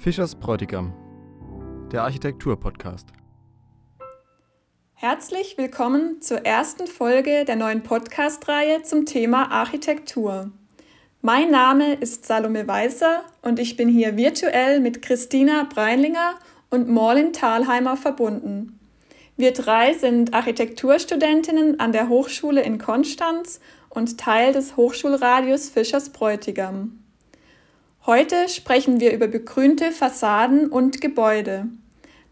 Fischers Bräutigam, der Architektur-Podcast. Herzlich willkommen zur ersten Folge der neuen Podcast-Reihe zum Thema Architektur. Mein Name ist Salome Weißer und ich bin hier virtuell mit Christina Breinlinger und Morlin Thalheimer verbunden. Wir drei sind Architekturstudentinnen an der Hochschule in Konstanz und Teil des Hochschulradios Fischers Bräutigam. Heute sprechen wir über begrünte Fassaden und Gebäude.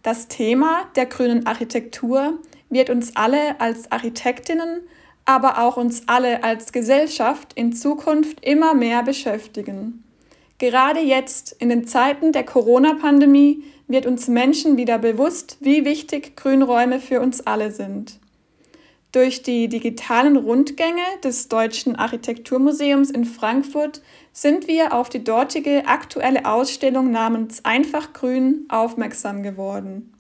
Das Thema der grünen Architektur wird uns alle als Architektinnen, aber auch uns alle als Gesellschaft in Zukunft immer mehr beschäftigen. Gerade jetzt, in den Zeiten der Corona-Pandemie, wird uns Menschen wieder bewusst, wie wichtig Grünräume für uns alle sind. Durch die digitalen Rundgänge des Deutschen Architekturmuseums in Frankfurt sind wir auf die dortige aktuelle Ausstellung namens Einfach Grün aufmerksam geworden.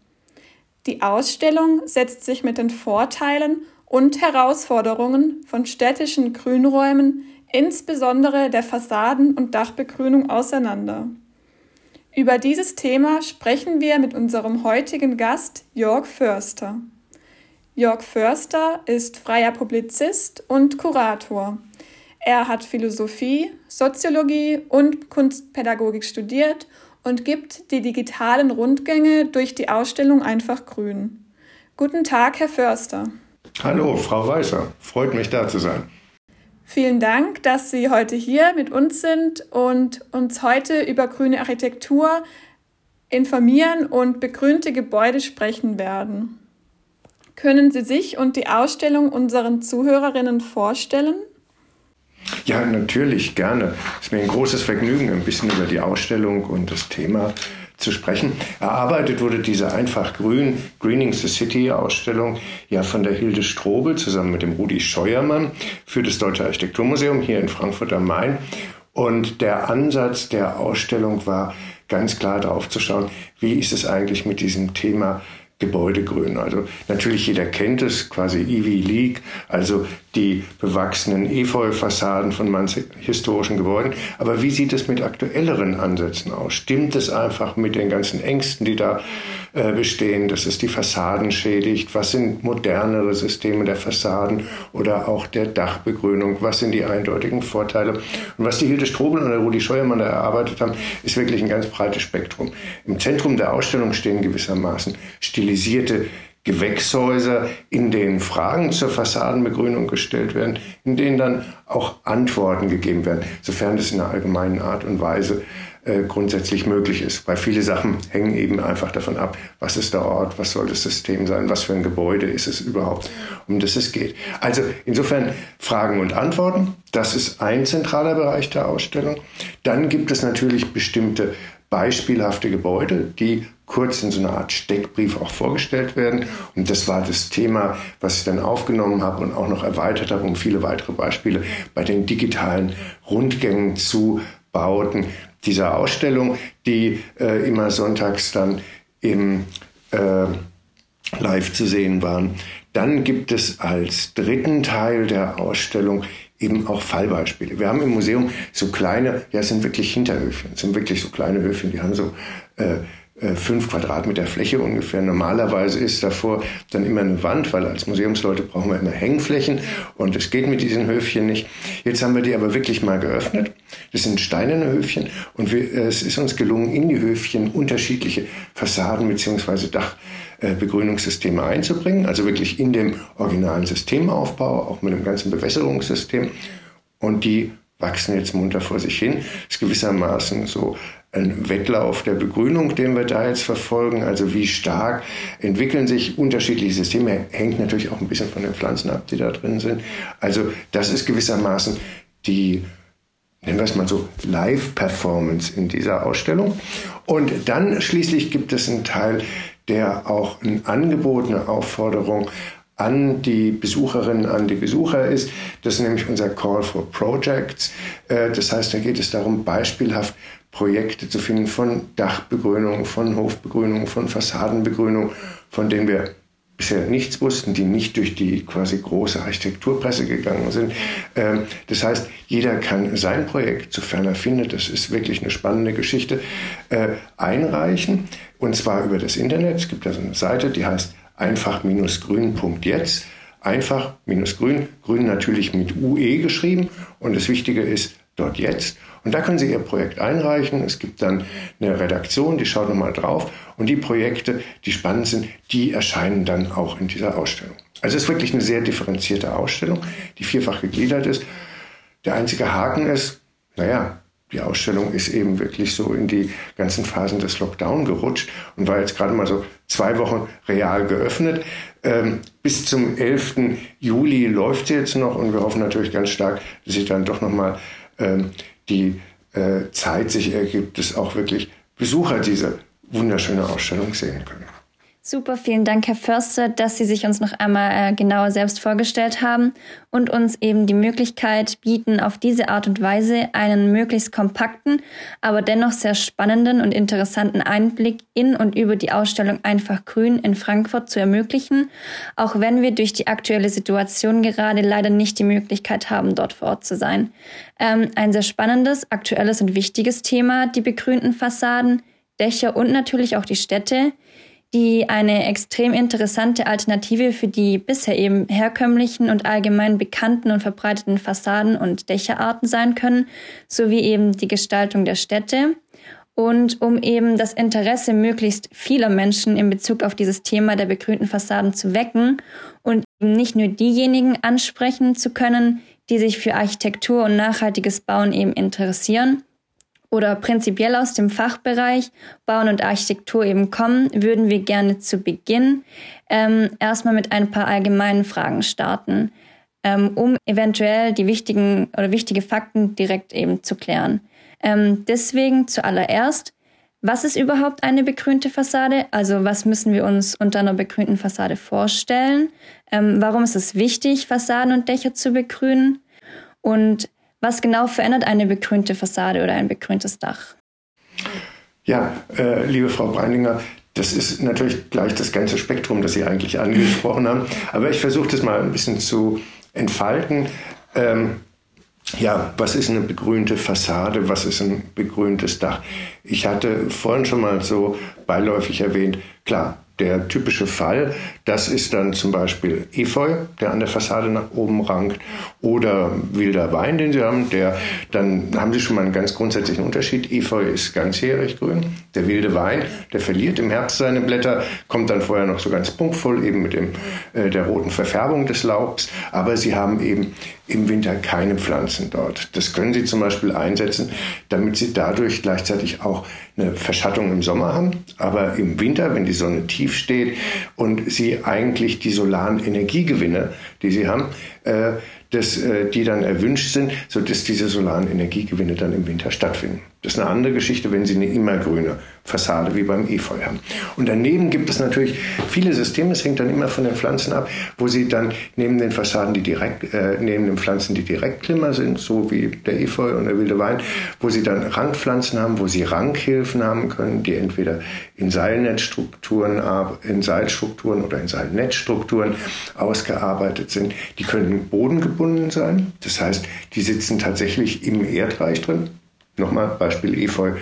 Die Ausstellung setzt sich mit den Vorteilen und Herausforderungen von städtischen Grünräumen, insbesondere der Fassaden- und Dachbegrünung, auseinander. Über dieses Thema sprechen wir mit unserem heutigen Gast Jörg Förster. Jörg Förster ist freier Publizist und Kurator. Er hat Philosophie, Soziologie und Kunstpädagogik studiert und gibt die digitalen Rundgänge durch die Ausstellung Einfach Grün. Guten Tag, Herr Förster. Hallo, Frau Weißer. Freut mich, da zu sein. Vielen Dank, dass Sie heute hier mit uns sind und uns heute über grüne Architektur informieren und begrünte Gebäude sprechen werden. Können Sie sich und die Ausstellung unseren Zuhörerinnen vorstellen? Ja, natürlich, gerne. Es ist mir ein großes Vergnügen, ein bisschen über die Ausstellung und das Thema zu sprechen. Erarbeitet wurde diese einfach grün Greening the City Ausstellung ja von der Hilde Strobel zusammen mit dem Rudi Scheuermann für das Deutsche Architekturmuseum hier in Frankfurt am Main. Und der Ansatz der Ausstellung war ganz klar darauf zu schauen, wie ist es eigentlich mit diesem Thema Gebäudegrün. Also natürlich jeder kennt es, quasi Ivy League, also die bewachsenen Efeu-Fassaden von manchen historischen Gebäuden. Aber wie sieht es mit aktuelleren Ansätzen aus? Stimmt es einfach mit den ganzen Ängsten, die da äh, bestehen, dass es die Fassaden schädigt? Was sind modernere Systeme der Fassaden oder auch der Dachbegrünung? Was sind die eindeutigen Vorteile? Und was die Hilde Strobel und der Rudi Scheuermann da erarbeitet haben, ist wirklich ein ganz breites Spektrum. Im Zentrum der Ausstellung stehen gewissermaßen stilisierte Gewächshäuser, in denen Fragen zur Fassadenbegrünung gestellt werden, in denen dann auch Antworten gegeben werden, sofern das in einer allgemeinen Art und Weise äh, grundsätzlich möglich ist. Weil viele Sachen hängen eben einfach davon ab, was ist der Ort, was soll das System sein, was für ein Gebäude ist es überhaupt, um das es geht. Also insofern Fragen und Antworten, das ist ein zentraler Bereich der Ausstellung. Dann gibt es natürlich bestimmte beispielhafte Gebäude, die kurz in so einer Art Steckbrief auch vorgestellt werden. Und das war das Thema, was ich dann aufgenommen habe und auch noch erweitert habe, um viele weitere Beispiele bei den digitalen Rundgängen zu bauten dieser Ausstellung, die äh, immer sonntags dann im äh, live zu sehen waren. Dann gibt es als dritten Teil der Ausstellung eben auch Fallbeispiele. Wir haben im Museum so kleine, ja, es sind wirklich Hinterhöfchen, es sind wirklich so kleine Höfchen, die haben so äh, äh, fünf Quadratmeter Fläche ungefähr. Normalerweise ist davor dann immer eine Wand, weil als Museumsleute brauchen wir immer Hängflächen und es geht mit diesen Höfchen nicht. Jetzt haben wir die aber wirklich mal geöffnet. Das sind steinerne Höfchen und wir, äh, es ist uns gelungen, in die Höfchen unterschiedliche Fassaden beziehungsweise Dachbegrünungssysteme einzubringen. Also wirklich in dem originalen Systemaufbau, auch mit dem ganzen Bewässerungssystem. Und die wachsen jetzt munter vor sich hin. Das ist gewissermaßen so ein Wettlauf der Begrünung, den wir da jetzt verfolgen. Also wie stark entwickeln sich unterschiedliche Systeme, hängt natürlich auch ein bisschen von den Pflanzen ab, die da drin sind. Also das ist gewissermaßen die, nennen wir es mal so, Live-Performance in dieser Ausstellung. Und dann schließlich gibt es einen Teil, der auch ein Angebot, eine Aufforderung an die Besucherinnen, an die Besucher ist. Das ist nämlich unser Call for Projects. Äh, das heißt, da geht es darum, beispielhaft Projekte zu finden von Dachbegrünung, von Hofbegrünung, von Fassadenbegrünung, von denen wir bisher nichts wussten, die nicht durch die quasi große Architekturpresse gegangen sind. Ähm, das heißt, jeder kann sein Projekt, sofern er findet, das ist wirklich eine spannende Geschichte, äh, einreichen. Und zwar über das Internet. Es gibt da so eine Seite, die heißt einfach-grün.jetzt. Einfach-grün, grün natürlich mit UE geschrieben. Und das Wichtige ist dort jetzt. Und da können Sie Ihr Projekt einreichen. Es gibt dann eine Redaktion, die schaut nochmal drauf. Und die Projekte, die spannend sind, die erscheinen dann auch in dieser Ausstellung. Also es ist wirklich eine sehr differenzierte Ausstellung, die vierfach gegliedert ist. Der einzige Haken ist, naja, die Ausstellung ist eben wirklich so in die ganzen Phasen des Lockdown gerutscht und war jetzt gerade mal so zwei Wochen real geöffnet. Ähm, bis zum 11. Juli läuft sie jetzt noch und wir hoffen natürlich ganz stark, dass sie dann doch nochmal ähm, die äh, Zeit sich ergibt, dass auch wirklich Besucher diese wunderschöne Ausstellung sehen können. Super, vielen Dank, Herr Förster, dass Sie sich uns noch einmal äh, genauer selbst vorgestellt haben und uns eben die Möglichkeit bieten, auf diese Art und Weise einen möglichst kompakten, aber dennoch sehr spannenden und interessanten Einblick in und über die Ausstellung Einfach Grün in Frankfurt zu ermöglichen, auch wenn wir durch die aktuelle Situation gerade leider nicht die Möglichkeit haben, dort vor Ort zu sein. Ähm, ein sehr spannendes, aktuelles und wichtiges Thema, die begrünten Fassaden, Dächer und natürlich auch die Städte die eine extrem interessante Alternative für die bisher eben herkömmlichen und allgemein bekannten und verbreiteten Fassaden und Dächerarten sein können, sowie eben die Gestaltung der Städte. Und um eben das Interesse möglichst vieler Menschen in Bezug auf dieses Thema der begrünten Fassaden zu wecken und nicht nur diejenigen ansprechen zu können, die sich für Architektur und nachhaltiges Bauen eben interessieren, oder prinzipiell aus dem Fachbereich Bauen und Architektur eben kommen, würden wir gerne zu Beginn ähm, erstmal mit ein paar allgemeinen Fragen starten, ähm, um eventuell die wichtigen oder wichtige Fakten direkt eben zu klären. Ähm, deswegen zuallererst, was ist überhaupt eine begrünte Fassade? Also was müssen wir uns unter einer begrünten Fassade vorstellen? Ähm, warum ist es wichtig, Fassaden und Dächer zu begrünen? Und was genau verändert eine begrünte Fassade oder ein begrüntes Dach? Ja, äh, liebe Frau Breininger, das ist natürlich gleich das ganze Spektrum, das Sie eigentlich angesprochen haben. Aber ich versuche das mal ein bisschen zu entfalten. Ähm, ja, was ist eine begrünte Fassade? Was ist ein begrüntes Dach? Ich hatte vorhin schon mal so beiläufig erwähnt, klar, der typische Fall, das ist dann zum Beispiel Efeu, der an der Fassade nach oben rankt, oder wilder Wein, den Sie haben, der, dann haben Sie schon mal einen ganz grundsätzlichen Unterschied. Efeu ist ganzjährig grün, der wilde Wein, der verliert im Herbst seine Blätter, kommt dann vorher noch so ganz punktvoll, eben mit dem, äh, der roten Verfärbung des Laubs, aber Sie haben eben im Winter keine Pflanzen dort. Das können Sie zum Beispiel einsetzen, damit Sie dadurch gleichzeitig auch eine Verschattung im Sommer haben, aber im Winter, wenn die Sonne tief steht und Sie eigentlich die solaren Energiegewinne, die Sie haben, äh, dass äh, die dann erwünscht sind, sodass diese solaren Energiegewinne dann im Winter stattfinden. Das ist eine andere Geschichte, wenn Sie eine immergrüne Fassade wie beim Efeu haben. Und daneben gibt es natürlich viele Systeme, es hängt dann immer von den Pflanzen ab, wo Sie dann neben den Fassaden, die direkt, äh, neben den Pflanzen, die Direktklimmer sind, so wie der Efeu und der wilde Wein, wo Sie dann Randpflanzen haben, wo Sie Rankhilfen haben können, die entweder in Seilnetzstrukturen, in Seilstrukturen oder in Seilnetzstrukturen ausgearbeitet sind. Die können bodengebunden sein, das heißt, die sitzen tatsächlich im Erdreich drin Nochmal Beispiel Efeu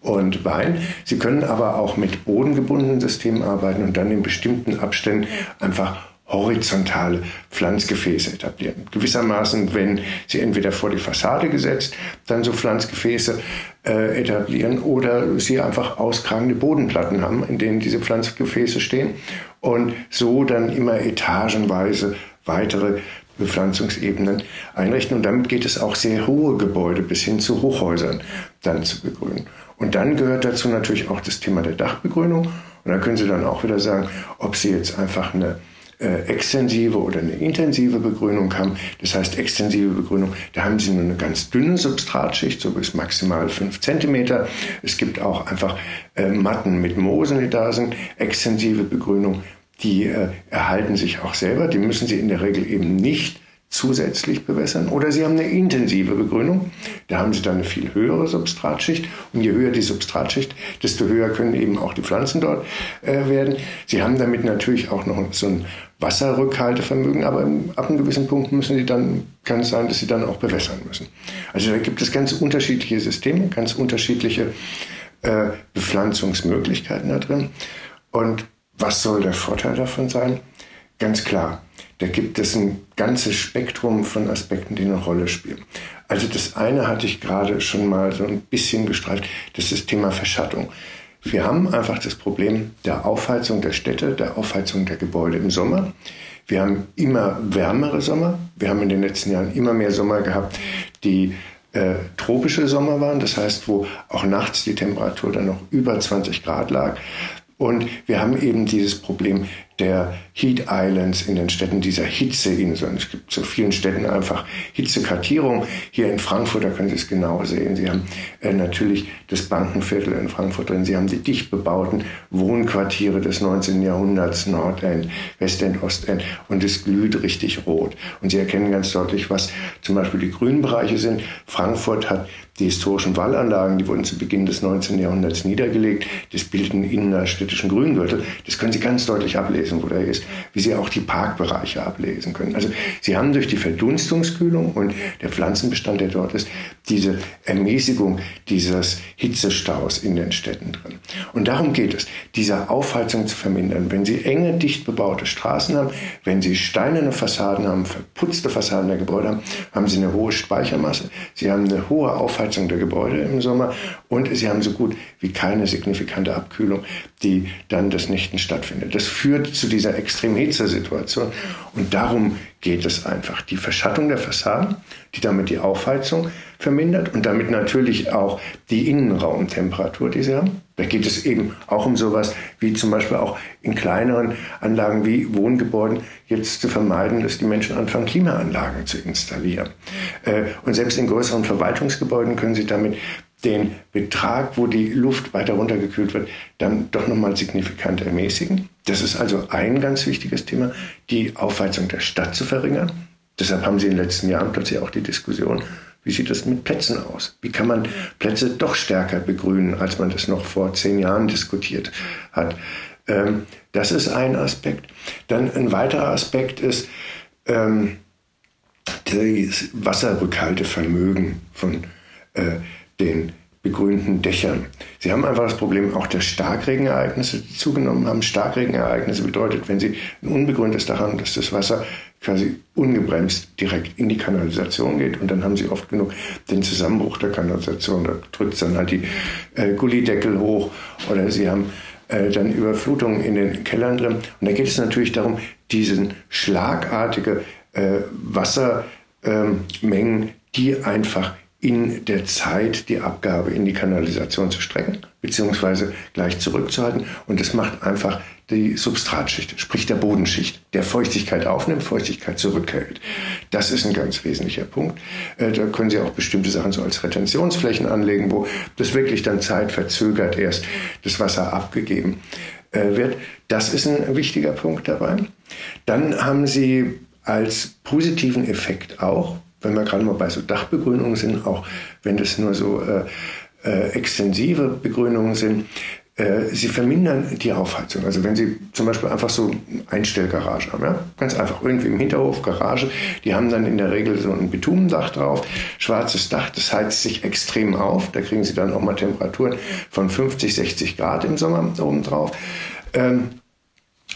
und Wein. Sie können aber auch mit bodengebundenen Systemen arbeiten und dann in bestimmten Abständen einfach horizontale Pflanzgefäße etablieren. Gewissermaßen, wenn Sie entweder vor die Fassade gesetzt, dann so Pflanzgefäße äh, etablieren oder Sie einfach auskragende Bodenplatten haben, in denen diese Pflanzgefäße stehen und so dann immer etagenweise weitere Bepflanzungsebenen einrichten. Und damit geht es auch sehr hohe Gebäude bis hin zu Hochhäusern dann zu begrünen. Und dann gehört dazu natürlich auch das Thema der Dachbegrünung. Und da können Sie dann auch wieder sagen, ob Sie jetzt einfach eine äh, extensive oder eine intensive Begrünung haben. Das heißt, extensive Begrünung, da haben Sie nur eine ganz dünne Substratschicht, so bis maximal 5 cm. Es gibt auch einfach äh, Matten mit Moosen, die da sind. Extensive Begrünung die äh, erhalten sich auch selber. Die müssen sie in der Regel eben nicht zusätzlich bewässern oder Sie haben eine intensive Begrünung. Da haben Sie dann eine viel höhere Substratschicht. Und je höher die Substratschicht, desto höher können eben auch die Pflanzen dort äh, werden. Sie haben damit natürlich auch noch so ein Wasserrückhaltevermögen, aber ab einem gewissen Punkt müssen Sie dann, kann es sein, dass Sie dann auch bewässern müssen. Also da gibt es ganz unterschiedliche Systeme, ganz unterschiedliche äh, Bepflanzungsmöglichkeiten da drin. Und was soll der Vorteil davon sein? Ganz klar, da gibt es ein ganzes Spektrum von Aspekten, die eine Rolle spielen. Also das eine hatte ich gerade schon mal so ein bisschen gestreift, das ist das Thema Verschattung. Wir haben einfach das Problem der Aufheizung der Städte, der Aufheizung der Gebäude im Sommer. Wir haben immer wärmere Sommer. Wir haben in den letzten Jahren immer mehr Sommer gehabt, die äh, tropische Sommer waren. Das heißt, wo auch nachts die Temperatur dann noch über 20 Grad lag. Und wir haben eben dieses Problem der Heat Islands in den Städten, dieser Hitzeinseln. Es gibt zu vielen Städten einfach Hitzekartierung. Hier in Frankfurt, da können Sie es genau sehen. Sie haben äh, natürlich das Bankenviertel in Frankfurt drin. Sie haben die dicht bebauten Wohnquartiere des 19. Jahrhunderts, Nordend, Westend, Ostend. Und es glüht richtig rot. Und Sie erkennen ganz deutlich, was zum Beispiel die grünen Bereiche sind. Frankfurt hat die historischen Wallanlagen, die wurden zu Beginn des 19. Jahrhunderts niedergelegt. Das bilden innerstädtischen Grüngürtel. Das können Sie ganz deutlich ablesen, wo der ist. Wie Sie auch die Parkbereiche ablesen können. Also Sie haben durch die Verdunstungskühlung und der Pflanzenbestand, der dort ist, diese Ermäßigung dieses Hitzestaus in den Städten drin. Und darum geht es, diese Aufheizung zu vermindern. Wenn Sie enge, dicht bebaute Straßen haben, wenn Sie steinerne Fassaden haben, verputzte Fassaden der Gebäude haben, haben Sie eine hohe Speichermasse. Sie haben eine hohe Aufheizung Aufheizung der Gebäude im Sommer und sie haben so gut wie keine signifikante Abkühlung, die dann des Nächten stattfindet. Das führt zu dieser Extremhitzesituation und darum geht es einfach. Die Verschattung der Fassaden, die damit die Aufheizung vermindert und damit natürlich auch die Innenraumtemperatur, die sie haben. Da geht es eben auch um sowas wie zum Beispiel auch in kleineren Anlagen wie Wohngebäuden jetzt zu vermeiden, dass die Menschen anfangen, Klimaanlagen zu installieren. Äh, und selbst in größeren Verwaltungsgebäuden können sie damit den Betrag, wo die Luft weiter runtergekühlt wird, dann doch nochmal signifikant ermäßigen. Das ist also ein ganz wichtiges Thema, die Aufheizung der Stadt zu verringern. Deshalb haben Sie in den letzten Jahren plötzlich auch die Diskussion, wie sieht das mit Plätzen aus? Wie kann man Plätze doch stärker begrünen, als man das noch vor zehn Jahren diskutiert hat? Ähm, das ist ein Aspekt. Dann ein weiterer Aspekt ist ähm, das Wasserrückhaltevermögen von äh, den begrünten Dächern. Sie haben einfach das Problem auch der Starkregenereignisse, die zugenommen haben. Starkregenereignisse bedeutet, wenn Sie ein unbegrüntes Dach haben, dass das Wasser quasi ungebremst direkt in die Kanalisation geht und dann haben Sie oft genug den Zusammenbruch der Kanalisation. Da drückt dann halt die äh, Gullideckel hoch oder Sie haben äh, dann Überflutungen in den Kellern drin. Und da geht es natürlich darum, diesen schlagartige äh, Wassermengen, ähm, die einfach in der Zeit die Abgabe in die Kanalisation zu strecken, beziehungsweise gleich zurückzuhalten. Und das macht einfach die Substratschicht, sprich der Bodenschicht, der Feuchtigkeit aufnimmt, Feuchtigkeit zurückhält. Das ist ein ganz wesentlicher Punkt. Äh, da können Sie auch bestimmte Sachen so als Retentionsflächen anlegen, wo das wirklich dann zeitverzögert erst das Wasser abgegeben äh, wird. Das ist ein wichtiger Punkt dabei. Dann haben Sie als positiven Effekt auch, wenn wir gerade mal bei so Dachbegrünungen sind, auch wenn das nur so äh, äh, extensive Begrünungen sind, äh, sie vermindern die Aufheizung. Also wenn Sie zum Beispiel einfach so Einstellgarage haben, ja? ganz einfach irgendwie im Hinterhof, Garage, die haben dann in der Regel so ein Bitumendach drauf, schwarzes Dach, das heizt sich extrem auf, da kriegen Sie dann auch mal Temperaturen von 50, 60 Grad im Sommer oben drauf. Ähm,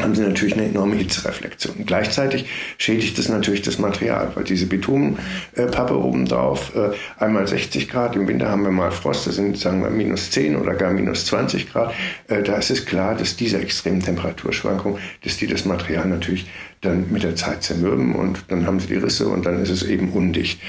haben sie natürlich eine enorme Hitzereflexion. Gleichzeitig schädigt das natürlich das Material, weil diese Bitumenpappe obendrauf, äh, einmal 60 Grad, im Winter haben wir mal Frost, das sind sagen wir minus 10 oder gar minus 20 Grad, äh, da ist es klar, dass diese extremen Temperaturschwankungen, dass die das Material natürlich dann mit der Zeit zermürben und dann haben sie die Risse und dann ist es eben undicht.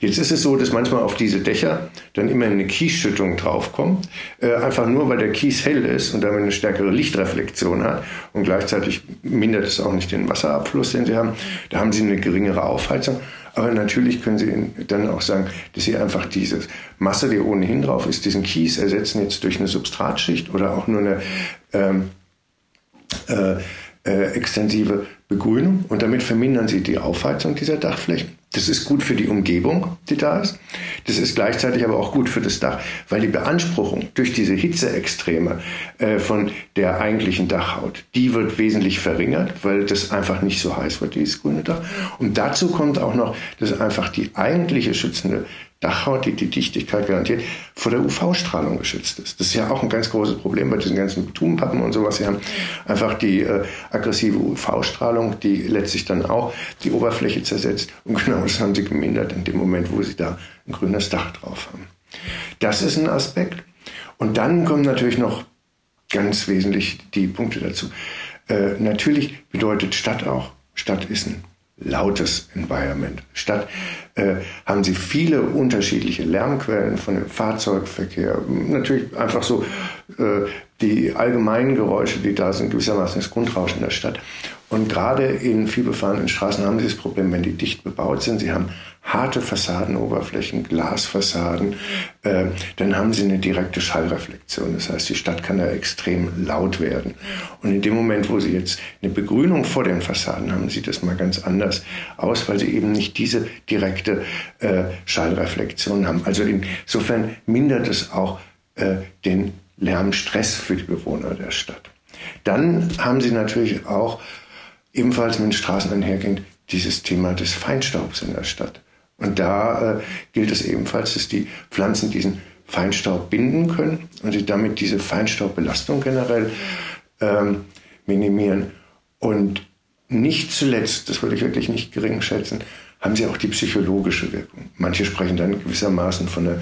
Jetzt ist es so, dass manchmal auf diese Dächer dann immer eine Kiesschüttung draufkommt, äh, einfach nur weil der Kies hell ist und damit eine stärkere Lichtreflexion hat und gleichzeitig mindert es auch nicht den Wasserabfluss, den sie haben. Da haben sie eine geringere Aufheizung. Aber natürlich können Sie dann auch sagen, dass Sie einfach diese Masse, die ohnehin drauf ist, diesen Kies ersetzen jetzt durch eine Substratschicht oder auch nur eine ähm, äh, äh, extensive Begrünung und damit vermindern sie die Aufheizung dieser Dachflächen. Das ist gut für die Umgebung, die da ist. Das ist gleichzeitig aber auch gut für das Dach, weil die Beanspruchung durch diese Hitzeextreme äh, von der eigentlichen Dachhaut, die wird wesentlich verringert, weil das einfach nicht so heiß wird, dieses grüne Dach. Und dazu kommt auch noch, dass einfach die eigentliche schützende Dachhaut, die die Dichtigkeit garantiert, vor der UV-Strahlung geschützt ist. Das ist ja auch ein ganz großes Problem bei diesen ganzen Bitumenpappen und sowas. Sie haben einfach die äh, aggressive UV-Strahlung, die letztlich dann auch die Oberfläche zersetzt. Und genau das haben sie gemindert in dem Moment, wo sie da ein grünes Dach drauf haben. Das ist ein Aspekt. Und dann kommen natürlich noch ganz wesentlich die Punkte dazu. Äh, natürlich bedeutet Stadt auch, Stadt ist ein lautes Environment. Statt äh, haben sie viele unterschiedliche Lärmquellen von dem Fahrzeugverkehr. Natürlich einfach so äh, die allgemeinen Geräusche, die da sind, gewissermaßen das Grundrauschen der Stadt. Und gerade in vielbefahrenen Straßen haben sie das Problem, wenn die dicht bebaut sind. Sie haben harte Fassadenoberflächen, Glasfassaden, äh, dann haben sie eine direkte Schallreflexion. Das heißt, die Stadt kann da extrem laut werden. Und in dem Moment, wo sie jetzt eine Begrünung vor den Fassaden haben, sieht das mal ganz anders aus, weil sie eben nicht diese direkte äh, Schallreflexion haben. Also insofern mindert es auch äh, den Lärmstress für die Bewohner der Stadt. Dann haben sie natürlich auch ebenfalls mit den Straßen einhergehend dieses Thema des Feinstaubs in der Stadt. Und da äh, gilt es ebenfalls, dass die Pflanzen diesen Feinstaub binden können und sie damit diese Feinstaubbelastung generell ähm, minimieren. Und nicht zuletzt, das würde ich wirklich nicht gering schätzen, haben sie auch die psychologische Wirkung. Manche sprechen dann gewissermaßen von einer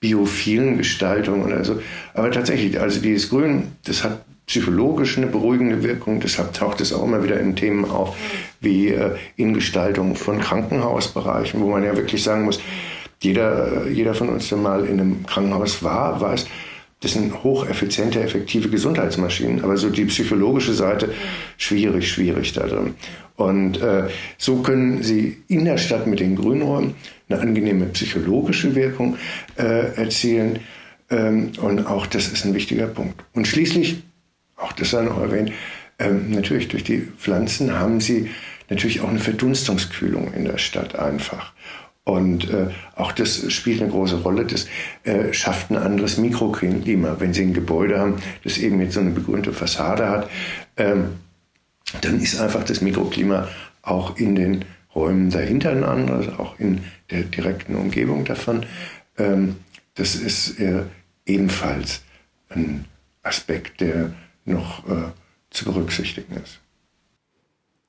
biophilen Gestaltung oder so. Aber tatsächlich, also dieses Grün, das hat psychologisch eine beruhigende Wirkung. Deshalb taucht es auch immer wieder in Themen auf, wie äh, in Gestaltung von Krankenhausbereichen, wo man ja wirklich sagen muss, jeder, äh, jeder von uns, der mal in einem Krankenhaus war, weiß, das sind hocheffiziente, effektive Gesundheitsmaschinen, aber so die psychologische Seite schwierig, schwierig da drin. Und äh, so können Sie in der Stadt mit den Grünräumen eine angenehme psychologische Wirkung äh, erzielen. Ähm, und auch das ist ein wichtiger Punkt. Und schließlich auch das sei noch erwähnt, ähm, natürlich durch die Pflanzen haben sie natürlich auch eine Verdunstungskühlung in der Stadt einfach. Und äh, auch das spielt eine große Rolle. Das äh, schafft ein anderes Mikroklima. Wenn Sie ein Gebäude haben, das eben jetzt so eine begrünte Fassade hat, ähm, dann ist einfach das Mikroklima auch in den Räumen dahinter ein anderes, auch in der direkten Umgebung davon. Ähm, das ist äh, ebenfalls ein Aspekt, der noch äh, zu berücksichtigen ist.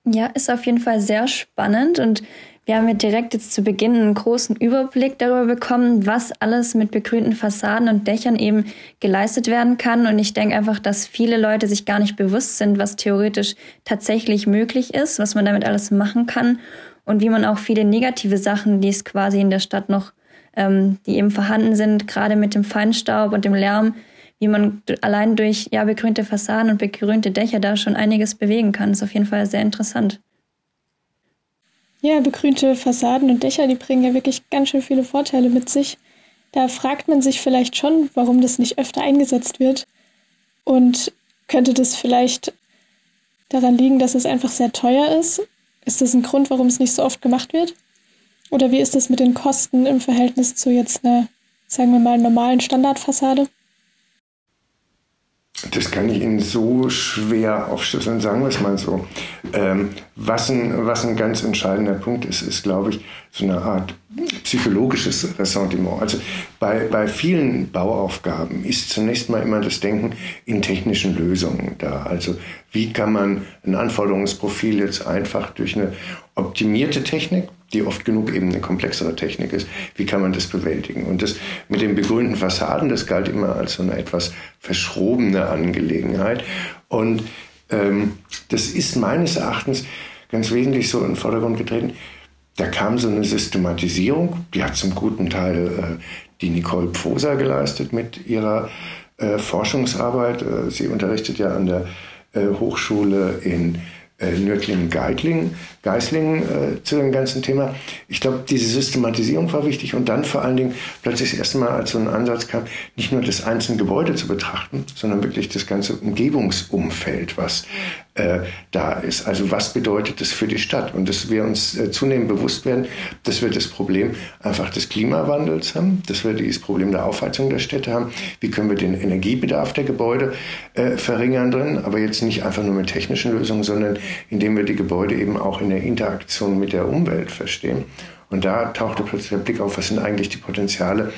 Ja, ist auf jeden Fall sehr spannend und wir haben ja direkt jetzt zu Beginn einen großen Überblick darüber bekommen, was alles mit begrünten Fassaden und Dächern eben geleistet werden kann. Und ich denke einfach, dass viele Leute sich gar nicht bewusst sind, was theoretisch tatsächlich möglich ist, was man damit alles machen kann und wie man auch viele negative Sachen, die es quasi in der Stadt noch, ähm, die eben vorhanden sind, gerade mit dem Feinstaub und dem Lärm, wie man allein durch ja, begrünte Fassaden und begrünte Dächer da schon einiges bewegen kann. Ist auf jeden Fall sehr interessant. Ja, begrünte Fassaden und Dächer, die bringen ja wirklich ganz schön viele Vorteile mit sich. Da fragt man sich vielleicht schon, warum das nicht öfter eingesetzt wird. Und könnte das vielleicht daran liegen, dass es einfach sehr teuer ist? Ist das ein Grund, warum es nicht so oft gemacht wird? Oder wie ist das mit den Kosten im Verhältnis zu jetzt einer, sagen wir mal, normalen Standardfassade? Das kann ich Ihnen so schwer aufschlüsseln, sagen wir es mal so. Ähm, was, ein, was ein ganz entscheidender Punkt ist, ist, glaube ich, so eine Art psychologisches Ressentiment. Also bei, bei vielen Bauaufgaben ist zunächst mal immer das Denken in technischen Lösungen da. Also wie kann man ein Anforderungsprofil jetzt einfach durch eine optimierte Technik, die oft genug eben eine komplexere Technik ist, wie kann man das bewältigen? Und das mit den begrünten Fassaden, das galt immer als so eine etwas verschrobene Angelegenheit. Und ähm, das ist meines Erachtens ganz wesentlich so in den Vordergrund getreten. Da kam so eine Systematisierung, die hat zum guten Teil äh, die Nicole Pfoser geleistet mit ihrer äh, Forschungsarbeit. Äh, sie unterrichtet ja an der äh, Hochschule in äh, Nürtlingen-Geislingen Geislingen, äh, zu dem ganzen Thema. Ich glaube, diese Systematisierung war wichtig und dann vor allen Dingen plötzlich das erste Mal, als so ein Ansatz kam, nicht nur das einzelne Gebäude zu betrachten, sondern wirklich das ganze Umgebungsumfeld, was äh, da ist. Also was bedeutet das für die Stadt? Und dass wir uns äh, zunehmend bewusst werden, dass wir das Problem einfach des Klimawandels haben, dass wir dieses Problem der Aufheizung der Städte haben. Wie können wir den Energiebedarf der Gebäude äh, verringern drin? Aber jetzt nicht einfach nur mit technischen Lösungen, sondern indem wir die Gebäude eben auch in der Interaktion mit der Umwelt verstehen. Und da tauchte plötzlich der Blick auf, was sind eigentlich die Potenziale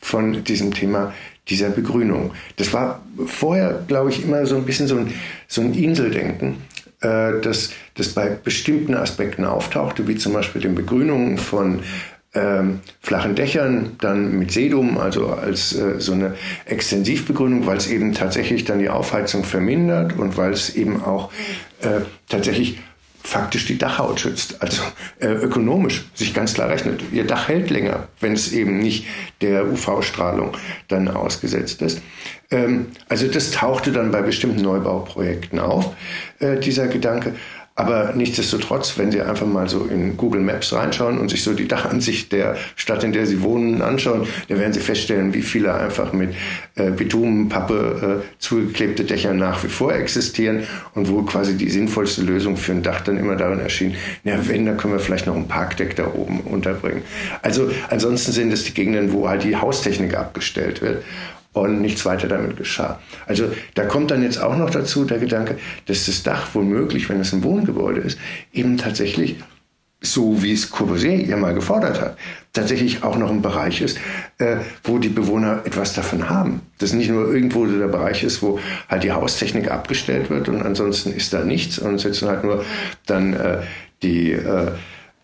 von diesem Thema dieser Begrünung. Das war vorher, glaube ich, immer so ein bisschen so ein, so ein Inseldenken, äh, dass das bei bestimmten Aspekten auftauchte, wie zum Beispiel den Begrünungen von ähm, flachen Dächern, dann mit Sedum, also als äh, so eine Extensivbegrünung, weil es eben tatsächlich dann die Aufheizung vermindert und weil es eben auch äh, tatsächlich faktisch die Dachhaut schützt. Also äh, ökonomisch sich ganz klar rechnet. Ihr Dach hält länger, wenn es eben nicht der UV-Strahlung dann ausgesetzt ist. Ähm, also das tauchte dann bei bestimmten Neubauprojekten auf, äh, dieser Gedanke. Aber nichtsdestotrotz, wenn Sie einfach mal so in Google Maps reinschauen und sich so die Dachansicht der Stadt, in der Sie wohnen, anschauen, dann werden Sie feststellen, wie viele einfach mit äh, Bitumenpappe äh, zugeklebte Dächer nach wie vor existieren und wo quasi die sinnvollste Lösung für ein Dach dann immer darin erschien, na wenn, dann können wir vielleicht noch ein Parkdeck da oben unterbringen. Also ansonsten sind es die Gegenden, wo halt die Haustechnik abgestellt wird und nichts weiter damit geschah. Also da kommt dann jetzt auch noch dazu der Gedanke, dass das Dach womöglich, wenn es ein Wohngebäude ist, eben tatsächlich so wie es Corbusier ja mal gefordert hat, tatsächlich auch noch ein Bereich ist, äh, wo die Bewohner etwas davon haben. Dass nicht nur irgendwo der Bereich ist, wo halt die Haustechnik abgestellt wird und ansonsten ist da nichts und sitzen halt nur dann äh, die, äh,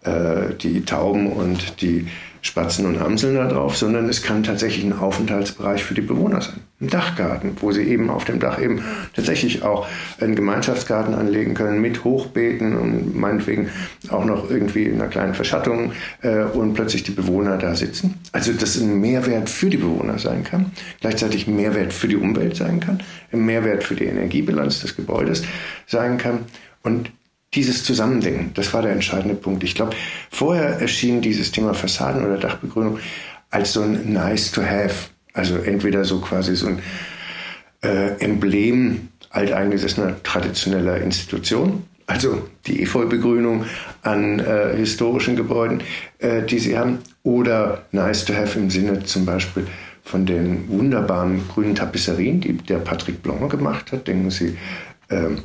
äh die Tauben und die Spatzen und Amseln da drauf, sondern es kann tatsächlich ein Aufenthaltsbereich für die Bewohner sein. Ein Dachgarten, wo sie eben auf dem Dach eben tatsächlich auch einen Gemeinschaftsgarten anlegen können mit Hochbeeten und meinetwegen auch noch irgendwie in einer kleinen Verschattung äh, und plötzlich die Bewohner da sitzen. Also das ein Mehrwert für die Bewohner sein kann, gleichzeitig Mehrwert für die Umwelt sein kann, ein Mehrwert für die Energiebilanz des Gebäudes sein kann. Und dieses Zusammendenken, das war der entscheidende Punkt. Ich glaube, vorher erschien dieses Thema Fassaden oder Dachbegrünung als so ein nice to have. Also entweder so quasi so ein äh, Emblem alteingesessener traditioneller Institutionen, also die Efeubegrünung an äh, historischen Gebäuden, äh, die sie haben, oder nice to have im Sinne zum Beispiel von den wunderbaren grünen Tapisserien, die der Patrick Blanc gemacht hat. Denken Sie ähm,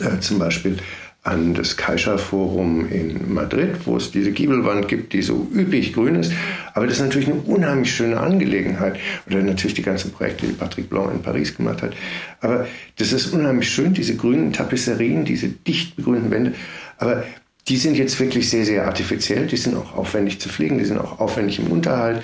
äh, zum Beispiel an das Kaiser-Forum in Madrid, wo es diese Giebelwand gibt, die so üppig grün ist. Aber das ist natürlich eine unheimlich schöne Angelegenheit. Oder natürlich die ganzen Projekte, die Patrick Blanc in Paris gemacht hat. Aber das ist unheimlich schön, diese grünen Tapisserien, diese dicht begrünten Wände. Aber die sind jetzt wirklich sehr, sehr artifiziell. Die sind auch aufwendig zu pflegen, die sind auch aufwendig im Unterhalt,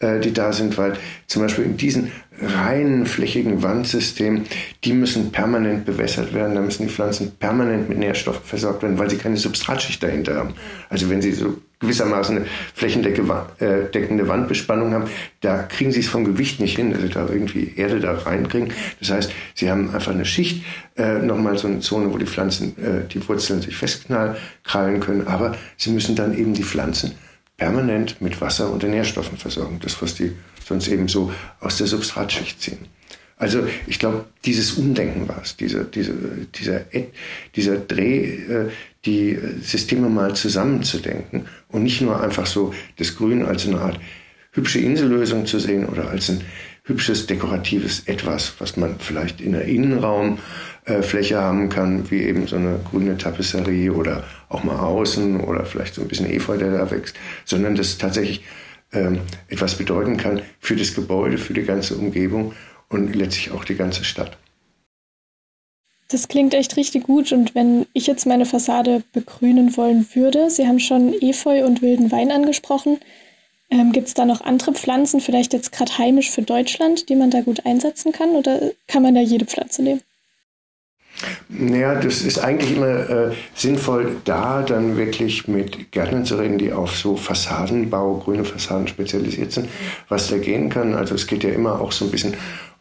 äh, die da sind, weil zum Beispiel in diesen reinen flächigen Wandsystemen, die müssen permanent bewässert werden, da müssen die Pflanzen permanent mit Nährstoffen versorgt werden, weil sie keine Substratschicht dahinter haben. Also wenn sie so gewissermaßen eine flächendeckende äh, Wandbespannung haben, da kriegen sie es vom Gewicht nicht hin, dass sie da irgendwie Erde da reinkriegen. Das heißt, sie haben einfach eine Schicht, äh, nochmal so eine Zone, wo die Pflanzen, äh, die Wurzeln sich festkrallen können, aber sie müssen dann eben die Pflanzen permanent mit Wasser und den Nährstoffen versorgen. Das, was die sonst eben so aus der Substratschicht ziehen. Also ich glaube, dieses Umdenken war es, dieser, dieser, dieser, dieser Dreh, die Systeme mal zusammenzudenken und nicht nur einfach so das Grün als eine Art hübsche Insellösung zu sehen oder als ein hübsches dekoratives Etwas, was man vielleicht in der Innenraumfläche haben kann, wie eben so eine grüne Tapisserie oder auch mal außen oder vielleicht so ein bisschen Efeu, der da wächst, sondern das tatsächlich ähm, etwas bedeuten kann für das Gebäude, für die ganze Umgebung und letztlich auch die ganze Stadt. Das klingt echt richtig gut. Und wenn ich jetzt meine Fassade begrünen wollen würde, Sie haben schon Efeu und wilden Wein angesprochen. Ähm, Gibt es da noch andere Pflanzen, vielleicht jetzt gerade heimisch für Deutschland, die man da gut einsetzen kann? Oder kann man da jede Pflanze nehmen? Naja, das ist eigentlich immer äh, sinnvoll, da dann wirklich mit Gärtnern zu reden, die auf so Fassadenbau, grüne Fassaden spezialisiert sind, was da gehen kann. Also es geht ja immer auch so ein bisschen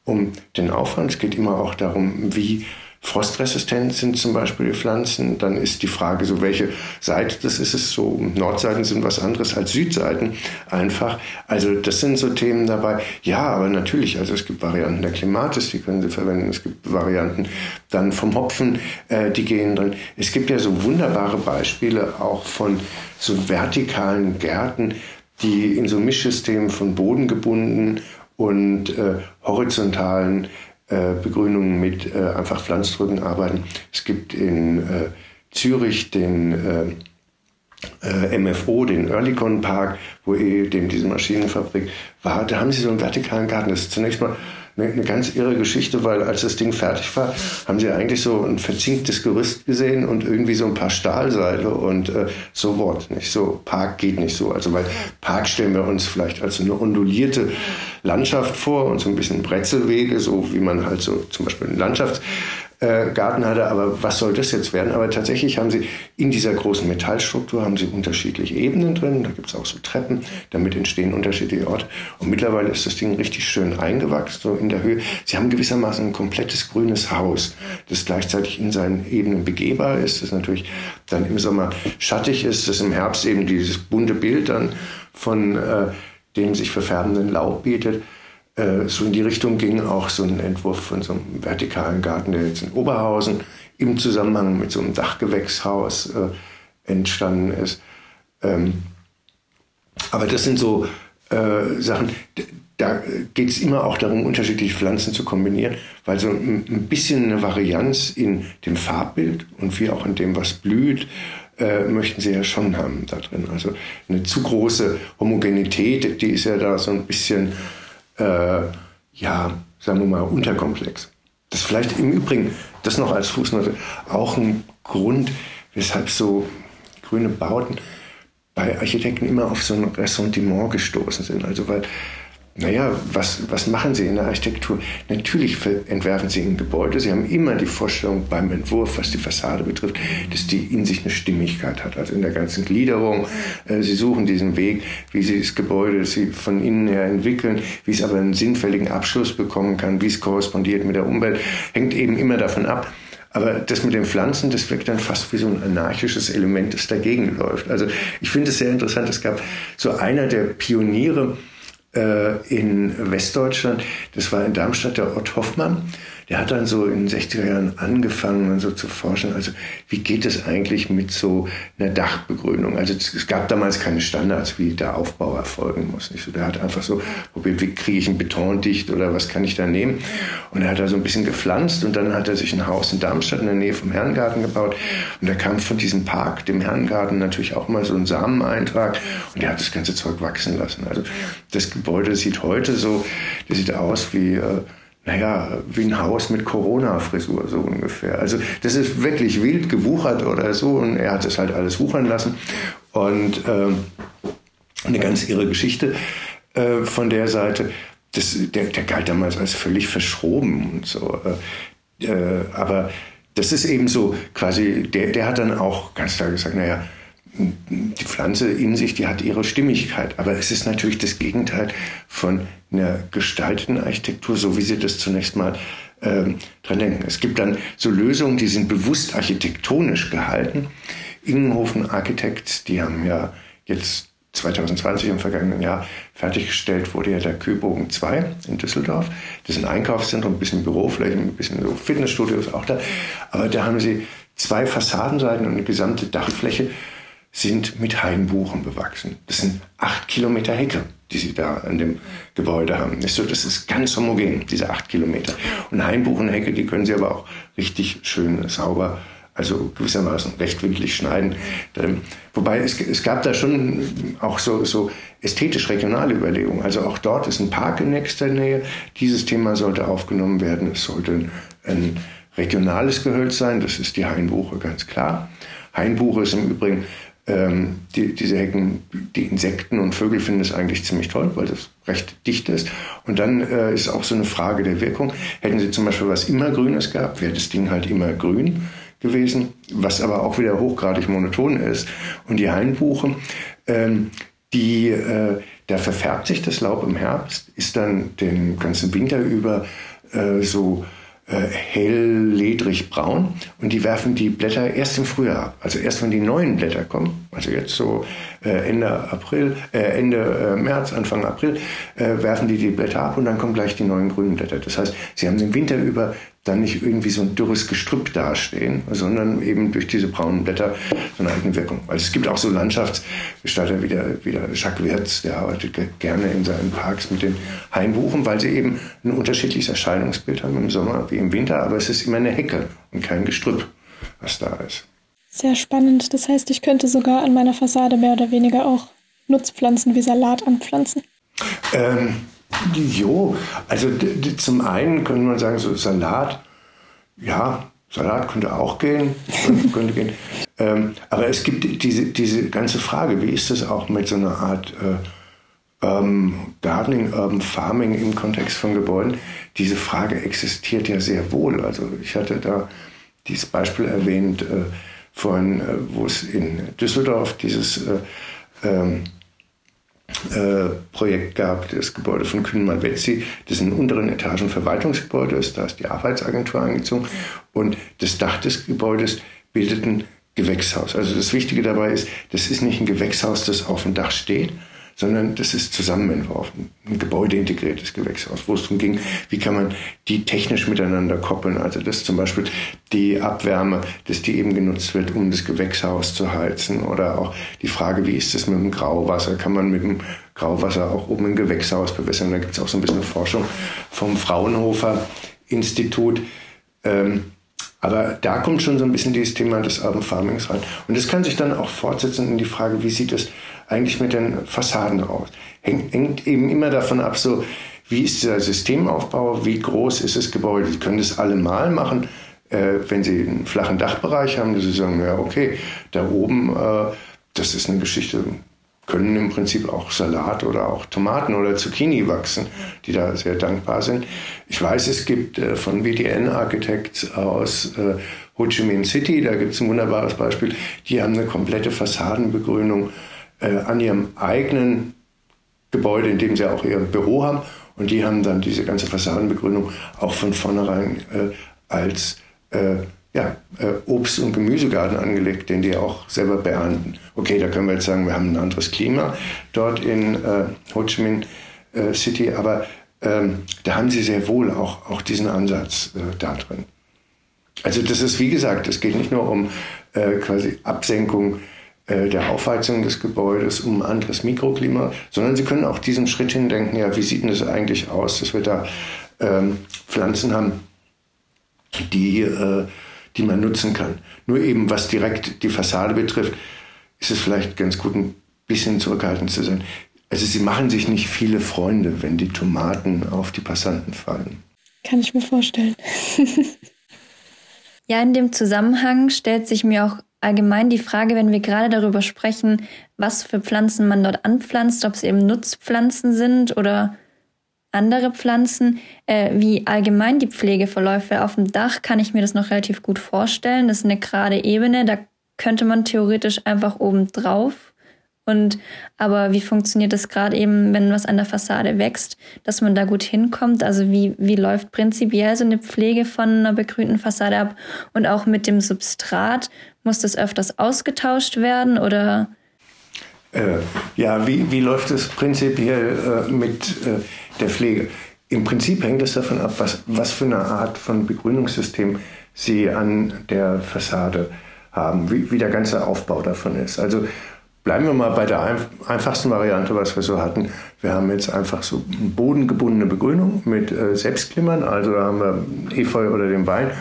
um den Aufwand, es geht immer auch darum, wie frostresistent sind zum Beispiel die Pflanzen. Dann ist die Frage so, welche Seite das ist. Es so, Nordseiten sind was anderes als Südseiten einfach. Also das sind so Themen dabei. Ja, aber natürlich, also es gibt Varianten der Klimatis, die können Sie verwenden. Es gibt Varianten dann vom Hopfen, äh, die gehen drin. Es gibt ja so wunderbare Beispiele auch von so vertikalen Gärten, die in so Mischsystemen von Boden gebunden und äh, horizontalen Begrünungen mit äh, einfach Pflanzdrücken arbeiten. Es gibt in äh, Zürich den äh, MFO, den Earlycon Park, wo eben diese Maschinenfabrik war. Da haben sie so einen vertikalen Garten. Das ist zunächst mal eine, ganz irre Geschichte, weil als das Ding fertig war, haben sie eigentlich so ein verzinktes Gerüst gesehen und irgendwie so ein paar Stahlseile und äh, so Wort nicht. So Park geht nicht so. Also weil Park stellen wir uns vielleicht als eine ondulierte Landschaft vor und so ein bisschen Bretzelwege, so wie man halt so zum Beispiel eine Landschafts äh, Garten hatte, aber was soll das jetzt werden? Aber tatsächlich haben sie in dieser großen Metallstruktur haben sie unterschiedliche Ebenen drin, da gibt es auch so Treppen, damit entstehen unterschiedliche Orte. Und mittlerweile ist das Ding richtig schön eingewachsen, so in der Höhe. Sie haben gewissermaßen ein komplettes grünes Haus, das gleichzeitig in seinen Ebenen begehbar ist, das natürlich dann im Sommer schattig ist, das im Herbst eben dieses bunte Bild dann von äh, dem sich verfärbenden Laub bietet. Äh, so in die Richtung ging auch so ein Entwurf von so einem vertikalen Garten, der jetzt in Oberhausen im Zusammenhang mit so einem Dachgewächshaus äh, entstanden ist. Ähm, aber das sind so äh, Sachen, da geht es immer auch darum, unterschiedliche Pflanzen zu kombinieren, weil so ein, ein, bisschen eine Varianz in dem Farbbild und wie auch in dem, was blüht, äh, möchten sie ja schon haben da drin. Also eine zu große Homogenität, die ist ja da so ein bisschen äh, ja, sagen wir mal, unterkomplex. Das vielleicht im Übrigen, das noch als Fußnote, auch ein Grund, weshalb so grüne Bauten bei Architekten immer auf so ein Ressentiment gestoßen sind. Also weil naja, was, was machen Sie in der Architektur? Natürlich entwerfen Sie ein Gebäude. Sie haben immer die Vorstellung beim Entwurf, was die Fassade betrifft, dass die in sich eine Stimmigkeit hat. Also in der ganzen Gliederung. Äh, Sie suchen diesen Weg, wie Sie das Gebäude Sie von innen her entwickeln, wie es aber einen sinnfälligen Abschluss bekommen kann, wie es korrespondiert mit der Umwelt, hängt eben immer davon ab. Aber das mit den Pflanzen, das wirkt dann fast wie so ein anarchisches Element, das dagegen läuft. Also ich finde es sehr interessant. Es gab so einer der Pioniere, in Westdeutschland. Das war in Darmstadt der Ott Hoffmann. Der hat dann so in den 60er Jahren angefangen, so zu forschen. Also wie geht es eigentlich mit so einer Dachbegrünung? Also es gab damals keine Standards, wie der Aufbau erfolgen muss. Nicht so, der hat einfach so probiert, wie kriege ich einen Beton dicht oder was kann ich da nehmen? Und er hat da so ein bisschen gepflanzt und dann hat er sich ein Haus in Darmstadt in der Nähe vom Herrengarten gebaut. Und da kam von diesem Park, dem Herrengarten, natürlich auch mal so ein Sameneintrag und der hat das ganze Zeug wachsen lassen. Also das Gebäude sieht heute so, der sieht aus wie äh, naja, wie ein Haus mit Corona-Frisur, so ungefähr. Also das ist wirklich wild gewuchert oder so und er hat es halt alles wuchern lassen. Und äh, eine ganz irre Geschichte äh, von der Seite. Das, der, der galt damals als völlig verschroben und so. Äh, äh aber das ist eben so quasi, der, der hat dann auch ganz klar gesagt, naja, die Pflanze in sich, die hat ihre Stimmigkeit. Aber es ist natürlich das Gegenteil von einer gestalteten Architektur, so wie Sie das zunächst mal ähm, dran denken. Es gibt dann so Lösungen, die sind bewusst architektonisch gehalten. Ingenhofen Architects, die haben ja jetzt 2020 im vergangenen Jahr fertiggestellt wurde ja der Kühlbogen 2 in Düsseldorf. Das ist ein Einkaufszentrum, ein bisschen Bürofläche, ein bisschen so Fitnessstudios auch da. Aber da haben sie zwei Fassadenseiten und eine gesamte Dachfläche sind mit Hainbuchen bewachsen. Das sind acht Kilometer Hecke, die sie da an dem Gebäude haben. Das ist ganz homogen, diese acht Kilometer. Und Hainbuchenhecke, die können sie aber auch richtig schön sauber, also gewissermaßen rechtwinklig schneiden. Wobei es, es gab da schon auch so, so ästhetisch regionale Überlegungen. Also auch dort ist ein Park in nächster Nähe. Dieses Thema sollte aufgenommen werden. Es sollte ein regionales Gehölz sein. Das ist die Hainbuche, ganz klar. Hainbuche ist im Übrigen ähm, die, diese Hecken, die Insekten und Vögel finden es eigentlich ziemlich toll, weil das recht dicht ist. Und dann äh, ist auch so eine Frage der Wirkung. Hätten sie zum Beispiel was immergrünes gehabt, wäre das Ding halt immer grün gewesen, was aber auch wieder hochgradig monoton ist. Und die Hainbuche, ähm, die, äh, da verfärbt sich das Laub im Herbst, ist dann den ganzen Winter über äh, so hell ledrig braun und die werfen die Blätter erst im Frühjahr ab. Also erst wenn die neuen Blätter kommen, also jetzt so äh, Ende April, äh, Ende äh, März, Anfang April, äh, werfen die die Blätter ab und dann kommen gleich die neuen grünen Blätter. Das heißt, sie haben den Winter über dann nicht irgendwie so ein dürres Gestrüpp dastehen, sondern eben durch diese braunen Blätter so eine eigene Wirkung. Also es gibt auch so Landschaftsgestalter wie der, wie der Jacques Wirtz, der arbeitet gerne in seinen Parks mit den Hainbuchen, weil sie eben ein unterschiedliches Erscheinungsbild haben im Sommer wie im Winter, aber es ist immer eine Hecke und kein Gestrüpp, was da ist. Sehr spannend. Das heißt, ich könnte sogar an meiner Fassade mehr oder weniger auch Nutzpflanzen wie Salat anpflanzen. Ähm, Jo, also zum einen könnte man sagen, so Salat, ja, Salat könnte auch gehen, könnte gehen. Ähm, aber es gibt diese, diese ganze Frage, wie ist das auch mit so einer Art äh, ähm, Gardening, Urban Farming im Kontext von Gebäuden? Diese Frage existiert ja sehr wohl. Also ich hatte da dieses Beispiel erwähnt, äh, von, äh, wo es in Düsseldorf dieses äh, ähm, äh, Projekt gab, das Gebäude von Kühnmann-Wetzi, das in unteren Etagen Verwaltungsgebäude ist, da ist die Arbeitsagentur eingezogen und das Dach des Gebäudes bildet ein Gewächshaus. Also das Wichtige dabei ist, das ist nicht ein Gewächshaus, das auf dem Dach steht, sondern das ist zusammenentworfen, ein gebäudeintegriertes Gewächshaus, wo es darum ging, wie kann man die technisch miteinander koppeln. Also dass zum Beispiel die Abwärme, dass die eben genutzt wird, um das Gewächshaus zu heizen oder auch die Frage, wie ist es mit dem Grauwasser, kann man mit dem Grauwasser auch oben ein Gewächshaus bewässern. Da gibt es auch so ein bisschen Forschung vom Fraunhofer Institut. Ähm, aber da kommt schon so ein bisschen dieses Thema des Urban Farmings rein. Und das kann sich dann auch fortsetzen in die Frage, wie sieht es eigentlich mit den Fassaden aus? Hängt, hängt eben immer davon ab, so, wie ist der Systemaufbau, wie groß ist das Gebäude? Sie können das alle mal machen, äh, wenn Sie einen flachen Dachbereich haben, dass Sie sagen, ja, okay, da oben, äh, das ist eine Geschichte, können im Prinzip auch Salat oder auch Tomaten oder Zucchini wachsen, die da sehr dankbar sind. Ich weiß, es gibt äh, von VDN Architects aus äh, Ho Chi Minh City, da gibt es ein wunderbares Beispiel, die haben eine komplette Fassadenbegrünung äh, an ihrem eigenen Gebäude, in dem sie auch ihr Büro haben. Und die haben dann diese ganze Fassadenbegrünung auch von vornherein äh, als äh, ja, äh, Obst- und Gemüsegarten angelegt, den die auch selber beernten. Okay, da können wir jetzt sagen, wir haben ein anderes Klima dort in äh, Ho Chi Minh äh, City, aber ähm, da haben sie sehr wohl auch, auch diesen Ansatz da drin. Also das ist, wie gesagt, es geht nicht nur um quasi Absenkung der Aufheizung des Gebäudes, um ein anderes Mikroklima, sondern sie können auch diesen Schritt hindenken, ja, wie sieht denn das eigentlich aus, dass wir da ähm, Pflanzen haben, die äh, die man nutzen kann. Nur eben, was direkt die Fassade betrifft, ist es vielleicht ganz gut, ein bisschen zurückhaltend zu sein. Also sie machen sich nicht viele Freunde, wenn die Tomaten auf die Passanten fallen. Kann ich mir vorstellen. ja, in dem Zusammenhang stellt sich mir auch allgemein die Frage, wenn wir gerade darüber sprechen, was für Pflanzen man dort anpflanzt, ob es eben Nutzpflanzen sind oder andere Pflanzen, äh, wie allgemein die Pflegeverläufe auf dem Dach, kann ich mir das noch relativ gut vorstellen. Das ist eine gerade Ebene, da könnte man theoretisch einfach oben drauf. Und aber wie funktioniert das gerade eben, wenn was an der Fassade wächst, dass man da gut hinkommt? Also wie, wie läuft prinzipiell so eine Pflege von einer begrünten Fassade ab? Und auch mit dem Substrat, muss das öfters ausgetauscht werden oder? Äh, ja, wie, wie läuft es prinzipiell äh, mit äh, der Pflege. Im Prinzip hängt es davon ab, was, was für eine Art von Begrünungssystem Sie an der Fassade haben, wie, wie der ganze Aufbau davon ist. Also bleiben wir mal bei der einfachsten Variante, was wir so hatten. Wir haben jetzt einfach so eine bodengebundene Begrünung mit äh, Selbstklimmern, also da haben wir Efeu oder den Wein.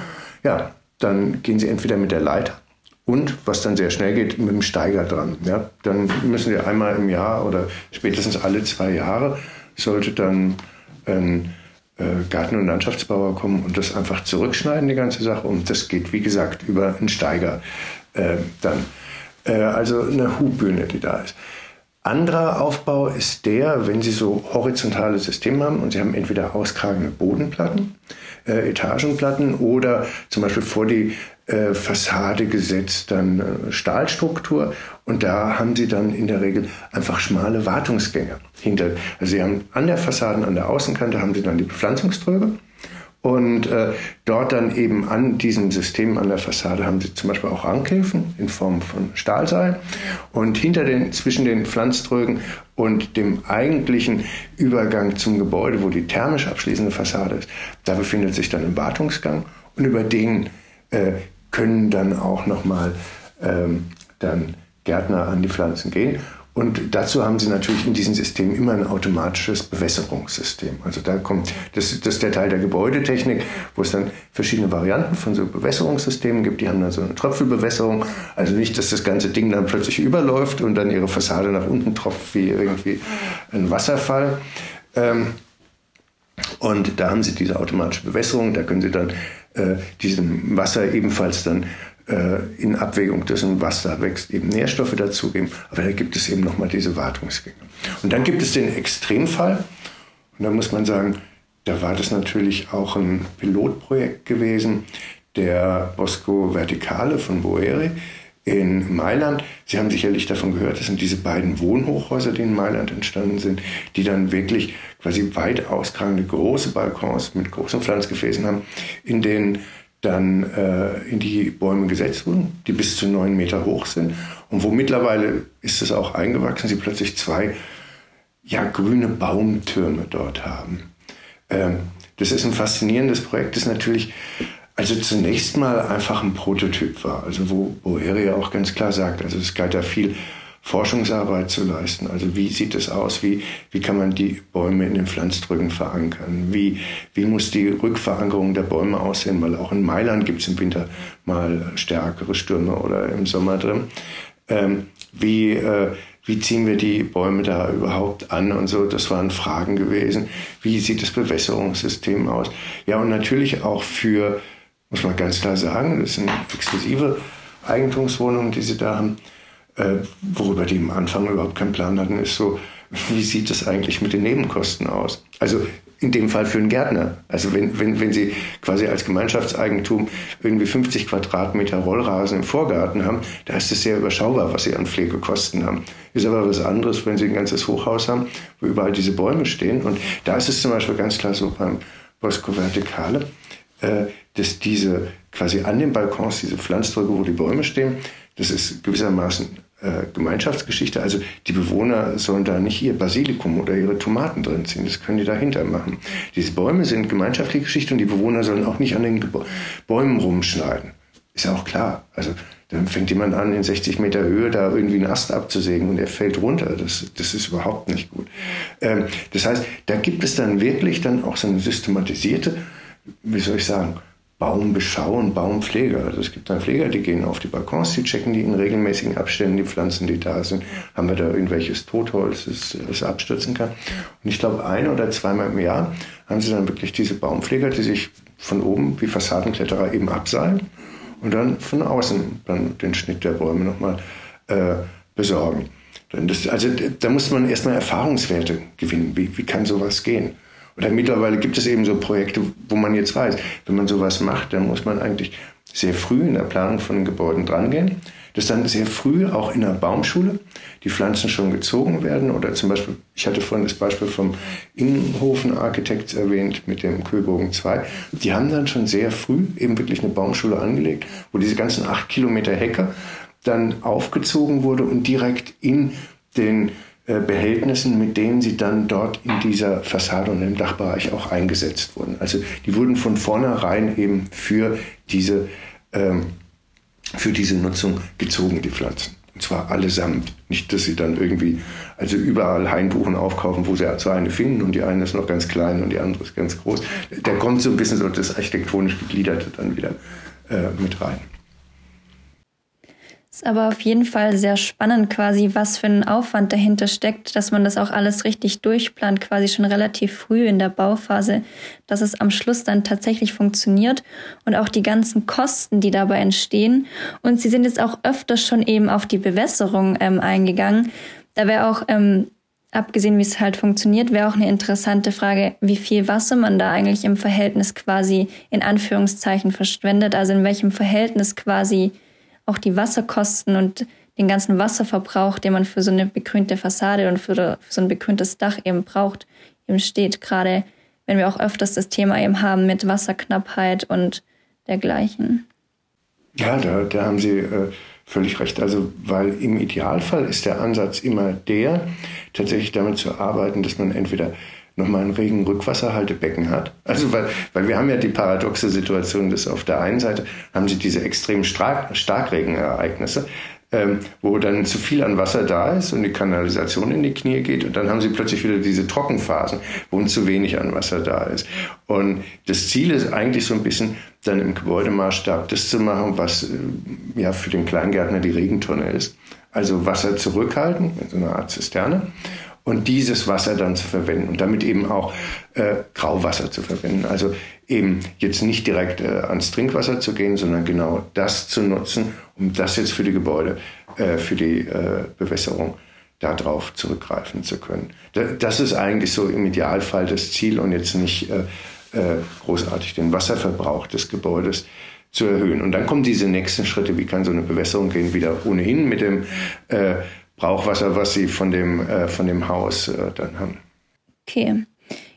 Ja, dann gehen Sie entweder mit der Leiter und, was dann sehr schnell geht, mit dem Steiger dran. Ja, dann müssen Sie einmal im Jahr oder spätestens alle zwei Jahre sollte dann ein äh, Garten- und Landschaftsbauer kommen und das einfach zurückschneiden, die ganze Sache. Und das geht, wie gesagt, über einen Steiger äh, dann. Äh, also eine Hubbühne, die da ist. Anderer Aufbau ist der, wenn Sie so horizontale Systeme haben und Sie haben entweder auskragende Bodenplatten, äh, Etagenplatten oder zum Beispiel vor die äh, Fassade gesetzt, dann äh, Stahlstruktur und da haben sie dann in der Regel einfach schmale Wartungsgänge hinter. Also sie haben an der Fassaden, an der Außenkante haben sie dann die Bepflanzungströge Und äh, dort dann eben an diesem System an der Fassade haben sie zum Beispiel auch Rankhilfen in Form von Stahlseil. Und hinter den, zwischen den Pflanztrögen und dem eigentlichen Übergang zum Gebäude, wo die thermisch abschließende Fassade ist, da befindet sich dann ein Wartungsgang. Und über den äh, können dann auch nochmal ähm, dann Gärtner an die Pflanzen gehen. Und dazu haben sie natürlich in diesem System immer ein automatisches Bewässerungssystem. Also da kommt, das, das ist der Teil der Gebäudetechnik, wo es dann verschiedene Varianten von so Bewässerungssystemen gibt. Die haben dann so eine Tröpfelbewässerung. Also nicht, dass das ganze Ding dann plötzlich überläuft und dann ihre Fassade nach unten tropft wie irgendwie ein Wasserfall. Ähm, und da haben sie diese automatische Bewässerung. Da können sie dann äh, diesem Wasser ebenfalls dann in Abwägung dessen, was da wächst, eben Nährstoffe dazugeben. Aber da gibt es eben nochmal diese Wartungsgänge. Und dann gibt es den Extremfall. Und da muss man sagen, da war das natürlich auch ein Pilotprojekt gewesen, der Bosco Verticale von Boeri in Mailand. Sie haben sicherlich davon gehört, das sind diese beiden Wohnhochhäuser, die in Mailand entstanden sind, die dann wirklich quasi weit auskragende große Balkons mit großen Pflanzgefäßen haben, in denen dann äh, in die Bäume gesetzt wurden, die bis zu neun Meter hoch sind und wo mittlerweile ist es auch eingewachsen, sie plötzlich zwei ja, grüne Baumtürme dort haben. Ähm, das ist ein faszinierendes Projekt, das natürlich also zunächst mal einfach ein Prototyp war, also wo Boeri ja auch ganz klar sagt, also es galt da viel Forschungsarbeit zu leisten. Also wie sieht es aus? Wie, wie kann man die Bäume in den Pflanztrücken verankern? Wie, wie muss die Rückverankerung der Bäume aussehen? Weil auch in Mailand gibt es im Winter mal stärkere Stürme oder im Sommer drin. Ähm, wie, äh, wie ziehen wir die Bäume da überhaupt an und so? Das waren Fragen gewesen. Wie sieht das Bewässerungssystem aus? Ja, und natürlich auch für, muss man ganz klar sagen, das sind exklusive Eigentumswohnungen, die sie da haben äh, worüber die am Anfang überhaupt keinen Plan hatten, ist so, wie sieht es eigentlich mit den Nebenkosten aus? Also in dem Fall für einen Gärtner. Also wenn, wenn, wenn Sie quasi als Gemeinschaftseigentum irgendwie 50 Quadratmeter Rollrasen im Vorgarten haben, da ist es sehr überschaubar, was Sie an Pflegekosten haben. Ist aber was anderes, wenn Sie ein ganzes Hochhaus haben, wo überall diese Bäume stehen. Und da ist es zum Beispiel ganz klar so beim Bosco Verticale, äh, dass diese quasi an den Balkons, diese Pflanzdrücke, wo die Bäume stehen, das ist gewissermaßen äh, Gemeinschaftsgeschichte. Also die Bewohner sollen da nicht ihr Basilikum oder ihre Tomaten drin ziehen. Das können die dahinter machen. Diese Bäume sind gemeinschaftliche Geschichte und die Bewohner sollen auch nicht an den Gebo Bäumen rumschneiden. Ist ja auch klar. Also dann fängt jemand an, in 60 Meter Höhe da irgendwie einen Ast abzusägen und er fällt runter. Das, das ist überhaupt nicht gut. Ähm, das heißt, da gibt es dann wirklich dann auch so eine systematisierte, wie soll ich sagen, Baumbeschau und Baumpflege. Also es gibt dann Pfleger, die gehen auf die Balkons, die checken die in regelmäßigen Abständen, die Pflanzen, die da sind. Haben wir da irgendwelches Totholz, das, das abstürzen kann. Und ich glaube, ein oder zweimal im Jahr haben sie dann wirklich diese Baumpfleger, die sich von oben wie Fassadenkletterer eben abseilen und dann von außen dann den Schnitt der Bäume nochmal äh, besorgen. Das, also da muss man erstmal Erfahrungswerte gewinnen. Wie, wie kann sowas gehen? Oder mittlerweile gibt es eben so Projekte, wo man jetzt weiß, wenn man sowas macht, dann muss man eigentlich sehr früh in der Planung von Gebäuden drangehen. Dass dann sehr früh auch in der Baumschule die Pflanzen schon gezogen werden. Oder zum Beispiel, ich hatte vorhin das Beispiel vom Ingenhofen Architects erwähnt mit dem Kühlbogen 2. Die haben dann schon sehr früh eben wirklich eine Baumschule angelegt, wo diese ganzen acht Kilometer Hecke dann aufgezogen wurde und direkt in den Behältnissen, mit denen sie dann dort in dieser Fassade und im Dachbereich auch eingesetzt wurden. Also die wurden von vornherein eben für diese, ähm, für diese Nutzung gezogen, die Pflanzen. Und zwar allesamt. Nicht, dass sie dann irgendwie, also überall Hainbuchen aufkaufen, wo sie so eine finden und die eine ist noch ganz klein und die andere ist ganz groß. Da kommt so ein bisschen so das architektonisch gegliederte dann wieder äh, mit rein. Ist aber auf jeden Fall sehr spannend quasi, was für ein Aufwand dahinter steckt, dass man das auch alles richtig durchplant, quasi schon relativ früh in der Bauphase, dass es am Schluss dann tatsächlich funktioniert und auch die ganzen Kosten, die dabei entstehen. Und Sie sind jetzt auch öfters schon eben auf die Bewässerung ähm, eingegangen. Da wäre auch, ähm, abgesehen wie es halt funktioniert, wäre auch eine interessante Frage, wie viel Wasser man da eigentlich im Verhältnis quasi in Anführungszeichen verschwendet, also in welchem Verhältnis quasi auch die Wasserkosten und den ganzen Wasserverbrauch, den man für so eine begrünte Fassade und für, für so ein begrüntes Dach eben braucht, eben steht. Gerade wenn wir auch öfters das Thema eben haben mit Wasserknappheit und dergleichen. Ja, da, da haben Sie äh, völlig recht. Also, weil im Idealfall ist der Ansatz immer der, tatsächlich damit zu arbeiten, dass man entweder nochmal ein regen Rückwasserhaltebecken hat. Also weil, weil wir haben ja die paradoxe Situation, dass auf der einen Seite haben sie diese extrem Starkregenereignisse, ähm, wo dann zu viel an Wasser da ist und die Kanalisation in die Knie geht. Und dann haben sie plötzlich wieder diese Trockenphasen, wo zu wenig an Wasser da ist. Und das Ziel ist eigentlich so ein bisschen dann im Gebäudemaßstab das zu machen, was äh, ja für den Kleingärtner die Regentonne ist. Also Wasser zurückhalten, in so einer Art Zisterne und dieses Wasser dann zu verwenden und damit eben auch äh, Grauwasser zu verwenden. Also eben jetzt nicht direkt äh, ans Trinkwasser zu gehen, sondern genau das zu nutzen, um das jetzt für die Gebäude, äh, für die äh, Bewässerung darauf zurückgreifen zu können. Das ist eigentlich so im Idealfall das Ziel und jetzt nicht äh, äh, großartig den Wasserverbrauch des Gebäudes zu erhöhen. Und dann kommen diese nächsten Schritte, wie kann so eine Bewässerung gehen, wieder ohnehin mit dem äh, Brauchwasser, was sie von dem, äh, von dem Haus äh, dann haben. Okay.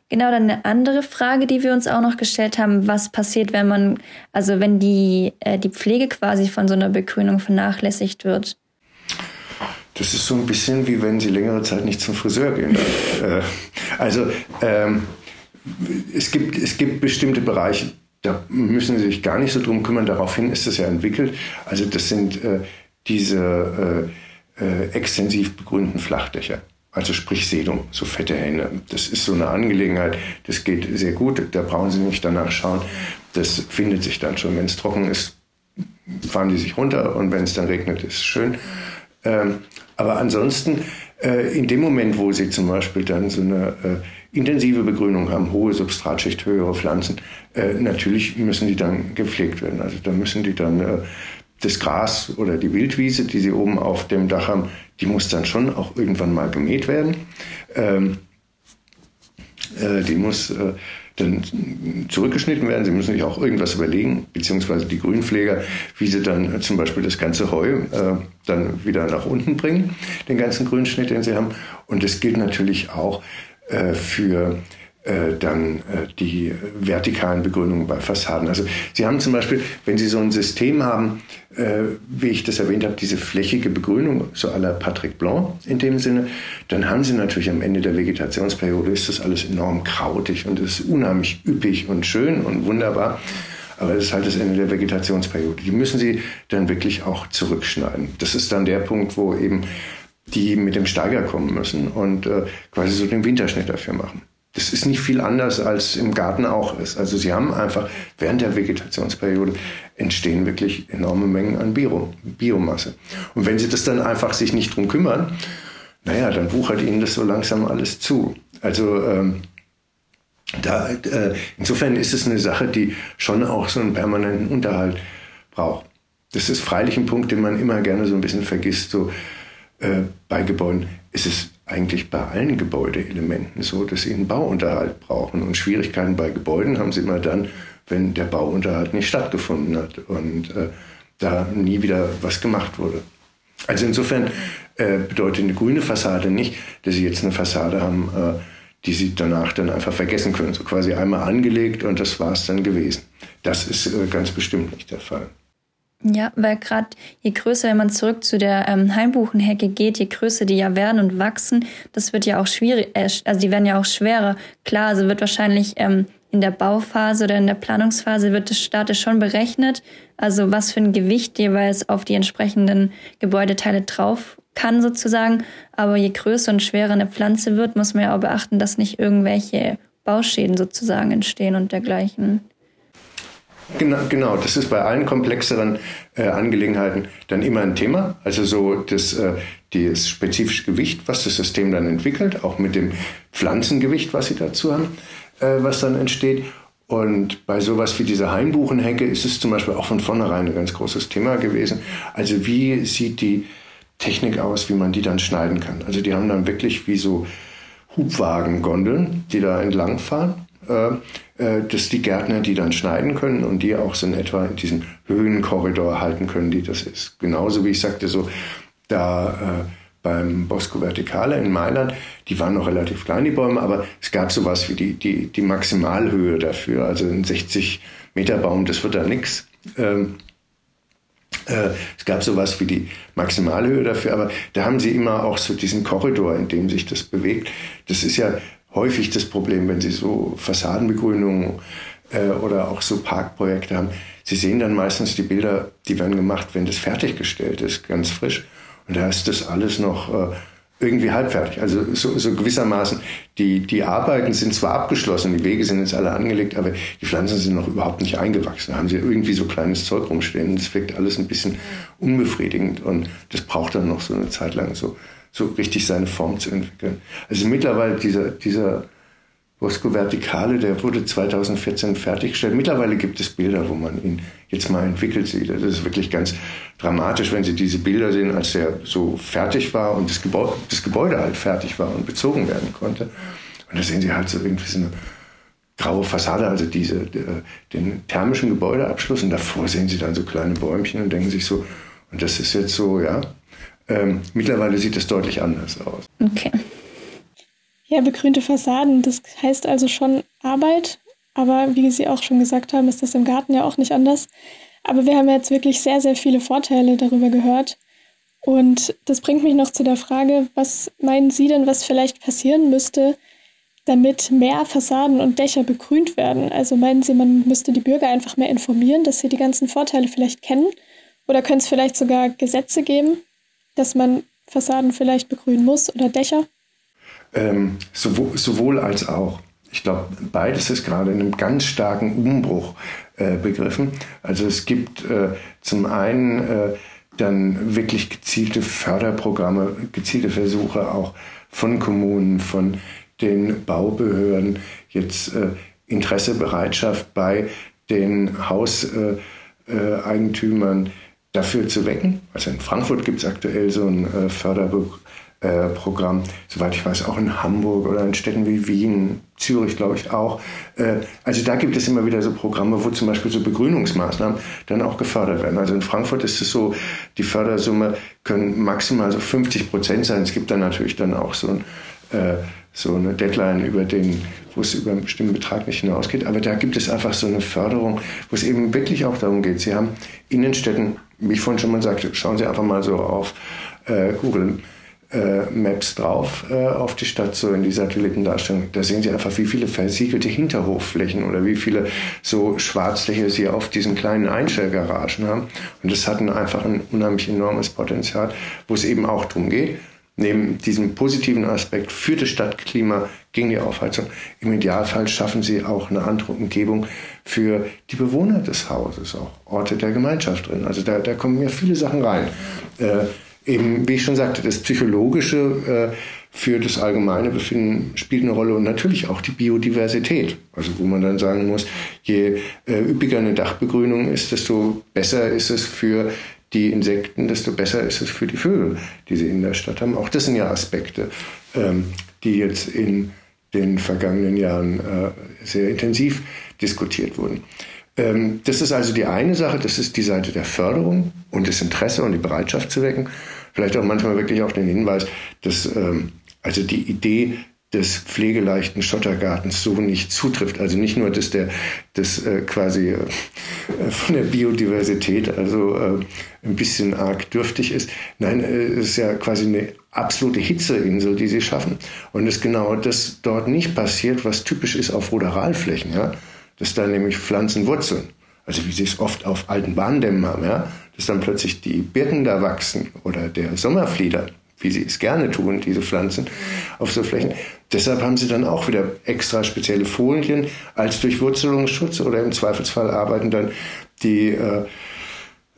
Genau, dann eine andere Frage, die wir uns auch noch gestellt haben, was passiert, wenn man, also wenn die, äh, die Pflege quasi von so einer Begrünung vernachlässigt wird? Das ist so ein bisschen wie wenn Sie längere Zeit nicht zum Friseur gehen. äh, also ähm, es, gibt, es gibt bestimmte Bereiche, da müssen Sie sich gar nicht so drum kümmern. Daraufhin ist das ja entwickelt. Also das sind äh, diese äh, äh, extensiv begrünten Flachdächer. Also sprich Sedum, so fette Hähne. Das ist so eine Angelegenheit, das geht sehr gut. Da brauchen Sie nicht danach schauen. Das findet sich dann schon. Wenn es trocken ist, fahren die sich runter und wenn es dann regnet, ist es schön. Ähm, aber ansonsten, äh, in dem Moment, wo Sie zum Beispiel dann so eine äh, intensive Begrünung haben, hohe Substratschicht, höhere Pflanzen, äh, natürlich müssen die dann gepflegt werden. Also da müssen die dann äh, das Gras oder die Wildwiese, die sie oben auf dem Dach haben, die muss dann schon auch irgendwann mal gemäht werden. Ähm, äh, die muss äh, dann zurückgeschnitten werden. Sie müssen sich auch irgendwas überlegen, beziehungsweise die Grünpfleger, wie sie dann zum Beispiel das ganze Heu äh, dann wieder nach unten bringen, den ganzen Grünschnitt, den sie haben. Und das gilt natürlich auch äh, für äh, dann äh, die vertikalen Begrünungen bei Fassaden. Also Sie haben zum Beispiel, wenn Sie so ein System haben, äh, wie ich das erwähnt habe, diese flächige Begrünung, so à la Patrick Blanc in dem Sinne, dann haben Sie natürlich am Ende der Vegetationsperiode ist das alles enorm krautig und es ist unheimlich üppig und schön und wunderbar. Aber das ist halt das Ende der Vegetationsperiode. Die müssen Sie dann wirklich auch zurückschneiden. Das ist dann der Punkt, wo eben die mit dem Steiger kommen müssen und äh, quasi so den Winterschnitt dafür machen. Das ist nicht viel anders, als im Garten auch ist. Also sie haben einfach während der Vegetationsperiode entstehen wirklich enorme Mengen an Bio, Biomasse. Und wenn sie das dann einfach sich nicht drum kümmern, naja, dann wuchert ihnen das so langsam alles zu. Also ähm, da, äh, insofern ist es eine Sache, die schon auch so einen permanenten Unterhalt braucht. Das ist freilich ein Punkt, den man immer gerne so ein bisschen vergisst. So äh, bei Gebäuden ist es eigentlich bei allen Gebäudeelementen so, dass sie einen Bauunterhalt brauchen. Und Schwierigkeiten bei Gebäuden haben sie immer dann, wenn der Bauunterhalt nicht stattgefunden hat und äh, da nie wieder was gemacht wurde. Also insofern äh, bedeutet eine grüne Fassade nicht, dass sie jetzt eine Fassade haben, äh, die sie danach dann einfach vergessen können. So quasi einmal angelegt und das war es dann gewesen. Das ist äh, ganz bestimmt nicht der Fall. Ja, weil gerade je größer, wenn man zurück zu der ähm, Heimbuchenhecke geht, je größer die ja werden und wachsen, das wird ja auch schwierig, äh, also die werden ja auch schwerer. Klar, also wird wahrscheinlich ähm, in der Bauphase oder in der Planungsphase wird das statisch schon berechnet, also was für ein Gewicht jeweils auf die entsprechenden Gebäudeteile drauf kann sozusagen. Aber je größer und schwerer eine Pflanze wird, muss man ja auch beachten, dass nicht irgendwelche Bauschäden sozusagen entstehen und dergleichen. Genau, genau, das ist bei allen komplexeren äh, Angelegenheiten dann immer ein Thema. Also so das, äh, das spezifische Gewicht, was das System dann entwickelt, auch mit dem Pflanzengewicht, was sie dazu haben, äh, was dann entsteht. Und bei sowas wie dieser Hainbuchenhecke ist es zum Beispiel auch von vornherein ein ganz großes Thema gewesen. Also wie sieht die Technik aus, wie man die dann schneiden kann? Also die haben dann wirklich wie so Hubwagengondeln, die da entlangfahren dass die Gärtner die dann schneiden können und die auch so in etwa in diesem Höhenkorridor halten können, die das ist. Genauso wie ich sagte, so da äh, beim Bosco Verticale in Mailand. Die waren noch relativ klein, die Bäume, aber es gab sowas wie die, die, die Maximalhöhe dafür. Also ein 60 Meter Baum, das wird da nichts. Ähm, äh, es gab sowas wie die Maximalhöhe dafür, aber da haben sie immer auch so diesen Korridor, in dem sich das bewegt. Das ist ja häufig das Problem, wenn sie so Fassadenbegrünungen äh, oder auch so Parkprojekte haben. Sie sehen dann meistens die Bilder, die werden gemacht, wenn das fertiggestellt ist, ganz frisch. Und da ist das alles noch äh, irgendwie halbfertig. Also so, so gewissermaßen, die, die Arbeiten sind zwar abgeschlossen, die Wege sind jetzt alle angelegt, aber die Pflanzen sind noch überhaupt nicht eingewachsen. Da haben sie irgendwie so kleines Zeug rumstehen. Das wirkt alles ein bisschen unbefriedigend und das braucht dann noch so eine Zeit lang so, so richtig seine Form zu entwickeln. Also mittlerweile dieser, dieser Bosco Verticale, der wurde 2014 fertiggestellt. Mittlerweile gibt es Bilder, wo man ihn jetzt mal entwickelt sieht. Das ist wirklich ganz dramatisch, wenn Sie diese Bilder sehen, als er so fertig war und das Gebäude, das Gebäude halt fertig war und bezogen werden konnte. Und da sehen Sie halt so irgendwie so eine graue Fassade, also diese, äh, den thermischen Gebäudeabschluss. Und davor sehen Sie dann so kleine Bäumchen und denken sich so, und das ist jetzt so, ja. Ähm, mittlerweile sieht es deutlich anders aus. Okay. Ja, begrünte Fassaden, das heißt also schon Arbeit, aber wie Sie auch schon gesagt haben, ist das im Garten ja auch nicht anders. Aber wir haben jetzt wirklich sehr, sehr viele Vorteile darüber gehört. Und das bringt mich noch zu der Frage, was meinen Sie denn, was vielleicht passieren müsste, damit mehr Fassaden und Dächer begrünt werden? Also meinen Sie, man müsste die Bürger einfach mehr informieren, dass sie die ganzen Vorteile vielleicht kennen? Oder könnte es vielleicht sogar Gesetze geben, dass man Fassaden vielleicht begrünen muss oder Dächer? Ähm, sowohl, sowohl, als auch. Ich glaube, beides ist gerade in einem ganz starken Umbruch äh, begriffen. Also es gibt äh, zum einen äh, dann wirklich gezielte Förderprogramme, gezielte Versuche auch von Kommunen, von den Baubehörden, jetzt äh, Interesse, bei den Hauseigentümern dafür zu wecken. Also in Frankfurt gibt es aktuell so ein äh, Förderprogramm äh, soweit ich weiß, auch in Hamburg oder in Städten wie Wien, Zürich, glaube ich auch. Äh, also da gibt es immer wieder so Programme, wo zum Beispiel so Begrünungsmaßnahmen dann auch gefördert werden. Also in Frankfurt ist es so, die Fördersumme können maximal so 50 Prozent sein. Es gibt dann natürlich dann auch so, ein, äh, so eine Deadline, über den, wo es über einen bestimmten Betrag nicht hinausgeht. Aber da gibt es einfach so eine Förderung, wo es eben wirklich auch darum geht. Sie haben Innenstädten, wie ich vorhin schon mal sagte, schauen Sie einfach mal so auf äh, Google äh, Maps drauf äh, auf die Stadt, so in die Satellitendarstellung. Da sehen Sie einfach, wie viele versiegelte Hinterhofflächen oder wie viele so Schwarzfläche Sie auf diesen kleinen Einstellgaragen haben. Und das hat einfach ein unheimlich enormes Potenzial, wo es eben auch darum geht, neben diesem positiven Aspekt für das Stadtklima gegen die Aufheizung, im Idealfall schaffen sie auch eine andere Umgebung für die Bewohner des Hauses, auch Orte der Gemeinschaft drin. Also da, da kommen ja viele Sachen rein. Äh, eben, wie ich schon sagte, das Psychologische äh, für das allgemeine Befinden spielt eine Rolle und natürlich auch die Biodiversität. Also wo man dann sagen muss, je äh, üppiger eine Dachbegrünung ist, desto besser ist es für die Insekten, desto besser ist es für die Vögel, die sie in der Stadt haben. Auch das sind ja Aspekte, ähm, die jetzt in den vergangenen Jahren äh, sehr intensiv diskutiert wurden. Ähm, das ist also die eine Sache, das ist die Seite der Förderung und das Interesse und die Bereitschaft zu wecken. Vielleicht auch manchmal wirklich auch den Hinweis, dass ähm, also die Idee des pflegeleichten Schottergartens so nicht zutrifft. Also nicht nur, dass der das äh, quasi äh, von der Biodiversität also äh, ein bisschen arg dürftig ist. Nein, es ist ja quasi eine absolute Hitzeinsel, die sie schaffen. Und es genau das dort nicht passiert, was typisch ist auf Ruderalflächen. Ja? dass da nämlich Pflanzen wurzeln. Also wie sie es oft auf alten Bahndämmen haben, ja, dass dann plötzlich die Birken da wachsen oder der Sommerflieder, wie sie es gerne tun, diese Pflanzen auf so Flächen. Deshalb haben sie dann auch wieder extra spezielle Folien als Durchwurzelungsschutz oder im Zweifelsfall arbeiten dann die äh,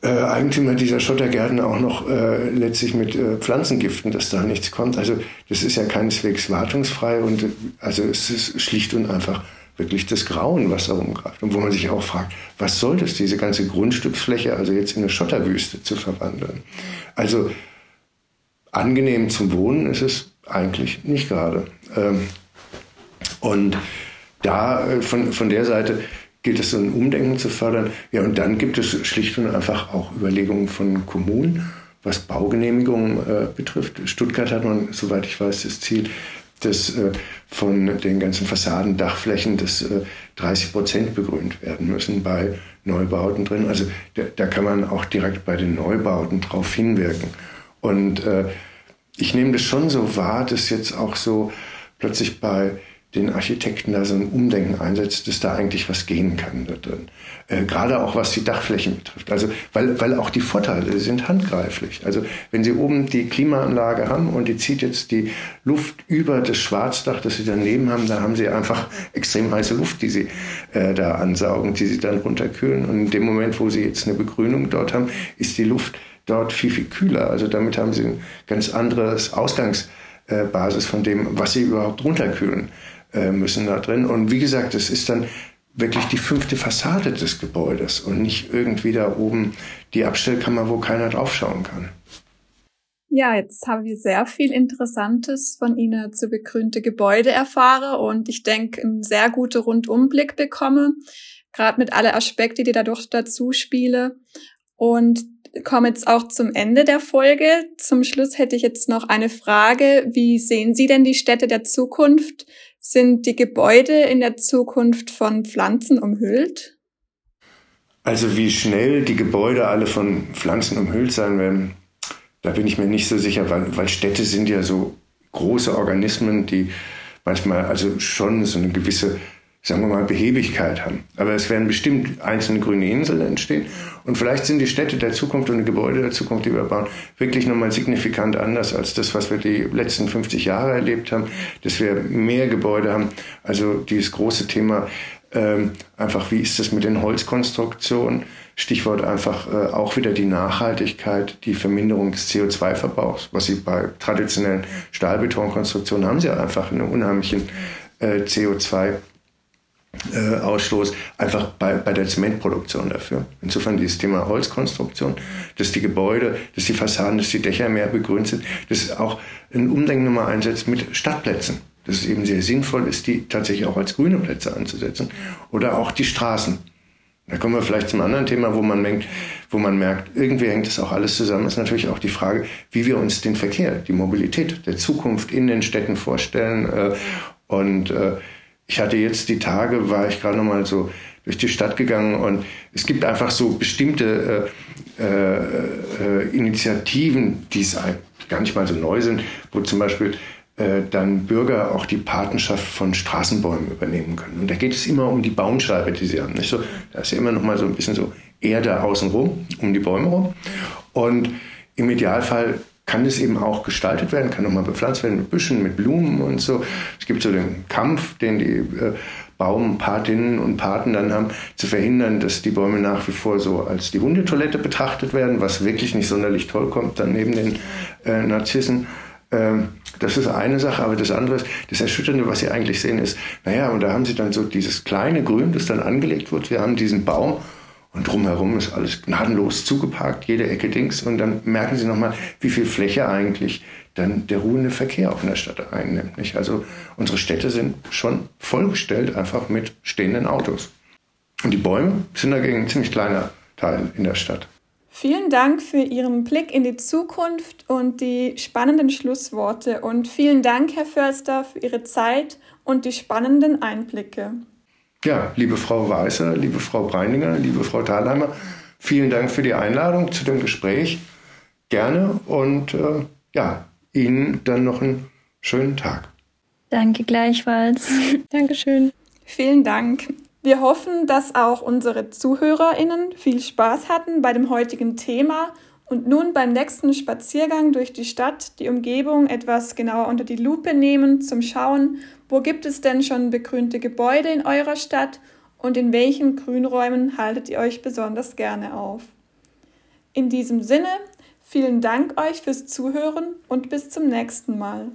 äh, Eigentümer dieser Schottergärten auch noch äh, letztlich mit äh, Pflanzengiften, dass da nichts kommt. Also das ist ja keineswegs wartungsfrei und äh, also es ist schlicht und einfach wirklich das Grauen, was da rumgreift. Und wo man sich auch fragt, was soll das, diese ganze Grundstücksfläche, also jetzt in eine Schotterwüste zu verwandeln? Also angenehm zum Wohnen ist es eigentlich nicht gerade. Ähm, und da äh, von, von der Seite gilt es so ein Umdenken zu fördern. Ja, und dann gibt es schlicht und einfach auch Überlegungen von Kommunen, was Baugenehmigungen äh, betrifft. Stuttgart hat man, soweit ich weiß, das Ziel, dass äh, von den ganzen Fassaden, Dachflächen, dass äh, 30 Prozent begrünt werden müssen bei Neubauten drin. Also da, da, kann man auch direkt bei den Neubauten drauf hinwirken. Und äh, ich nehme das schon so wahr, dass jetzt auch so plötzlich bei den Architekten da so ein Umdenken einsetzt, dass da eigentlich was gehen kann da drin. Äh, gerade auch was die Dachflächen betrifft. Also, weil, weil auch die Vorteile sind handgreiflich. Also, wenn Sie oben die Klimaanlage haben und die zieht jetzt die Luft über das Schwarzdach, das Sie daneben haben, da haben Sie einfach extrem heiße Luft, die Sie äh, da ansaugen, die Sie dann runterkühlen. Und in dem Moment, wo Sie jetzt eine Begrünung dort haben, ist die Luft dort viel, viel kühler. Also, damit haben Sie ein ganz anderes Ausgangsbasis von dem, was Sie überhaupt runterkühlen äh, müssen da drin. Und wie gesagt, es ist dann wirklich die fünfte Fassade des Gebäudes und nicht irgendwie da oben die Abstellkammer, wo keiner draufschauen kann. Ja, jetzt haben wir sehr viel Interessantes von Ihnen zu begrünte Gebäude erfahren und ich denke, einen sehr guten Rundumblick bekomme, gerade mit alle Aspekte, die dadurch dazu spiele. Und komme jetzt auch zum Ende der Folge. Zum Schluss hätte ich jetzt noch eine Frage. Wie sehen Sie denn die Städte der Zukunft? Sind die Gebäude in der Zukunft von Pflanzen umhüllt? Also wie schnell die Gebäude alle von Pflanzen umhüllt sein werden, da bin ich mir nicht so sicher, weil, weil Städte sind ja so große Organismen, die manchmal also schon so eine gewisse sagen wir mal, Behebigkeit haben. Aber es werden bestimmt einzelne grüne Inseln entstehen. Und vielleicht sind die Städte der Zukunft und die Gebäude der Zukunft, die wir bauen, wirklich nochmal signifikant anders als das, was wir die letzten 50 Jahre erlebt haben, dass wir mehr Gebäude haben. Also dieses große Thema, ähm, einfach, wie ist das mit den Holzkonstruktionen? Stichwort einfach äh, auch wieder die Nachhaltigkeit, die Verminderung des CO2-Verbrauchs, was Sie bei traditionellen Stahlbetonkonstruktionen haben, Sie einfach einen unheimlichen äh, CO2 äh, Ausstoß einfach bei, bei der Zementproduktion dafür. Insofern dieses Thema Holzkonstruktion, dass die Gebäude, dass die Fassaden, dass die Dächer mehr begrünt sind, dass auch ein Umdenken nochmal einsetzt mit Stadtplätzen. Dass es eben sehr sinnvoll ist, die tatsächlich auch als grüne Plätze anzusetzen. Oder auch die Straßen. Da kommen wir vielleicht zum anderen Thema, wo man merkt, wo man merkt, irgendwie hängt das auch alles zusammen, ist natürlich auch die Frage, wie wir uns den Verkehr, die Mobilität der Zukunft in den Städten vorstellen. Äh, und äh, ich hatte jetzt die Tage, war ich gerade noch mal so durch die Stadt gegangen und es gibt einfach so bestimmte äh, äh, Initiativen, die gar nicht mal so neu sind, wo zum Beispiel äh, dann Bürger auch die Patenschaft von Straßenbäumen übernehmen können. Und da geht es immer um die Baumscheibe, die sie haben. Nicht so, da ist ja immer noch mal so ein bisschen so Erde außenrum, um die Bäume rum. Und im Idealfall kann es eben auch gestaltet werden, kann nochmal bepflanzt werden mit Büschen, mit Blumen und so. Es gibt so den Kampf, den die äh, Baumpatinnen und Paten dann haben, zu verhindern, dass die Bäume nach wie vor so als die Hundetoilette betrachtet werden, was wirklich nicht sonderlich toll kommt, dann neben den äh, Narzissen. Ähm, das ist eine Sache, aber das andere ist, das Erschütternde, was Sie eigentlich sehen, ist, naja, und da haben Sie dann so dieses kleine Grün, das dann angelegt wird. Wir haben diesen Baum und drumherum ist alles gnadenlos zugeparkt, jede Ecke Dings. Und dann merken Sie nochmal, wie viel Fläche eigentlich dann der ruhende Verkehr auch in der Stadt einnimmt. Nicht? Also unsere Städte sind schon vollgestellt einfach mit stehenden Autos. Und die Bäume sind dagegen ein ziemlich kleiner Teil in der Stadt. Vielen Dank für Ihren Blick in die Zukunft und die spannenden Schlussworte. Und vielen Dank, Herr Förster, für Ihre Zeit und die spannenden Einblicke. Ja, liebe Frau Weißer, liebe Frau Breininger, liebe Frau Thalheimer, vielen Dank für die Einladung zu dem Gespräch. Gerne und äh, ja, Ihnen dann noch einen schönen Tag. Danke gleichfalls. Dankeschön. Vielen Dank. Wir hoffen, dass auch unsere ZuhörerInnen viel Spaß hatten bei dem heutigen Thema und nun beim nächsten Spaziergang durch die Stadt die Umgebung etwas genauer unter die Lupe nehmen, zum Schauen, wo gibt es denn schon begrünte Gebäude in eurer Stadt und in welchen Grünräumen haltet ihr euch besonders gerne auf? In diesem Sinne, vielen Dank euch fürs Zuhören und bis zum nächsten Mal.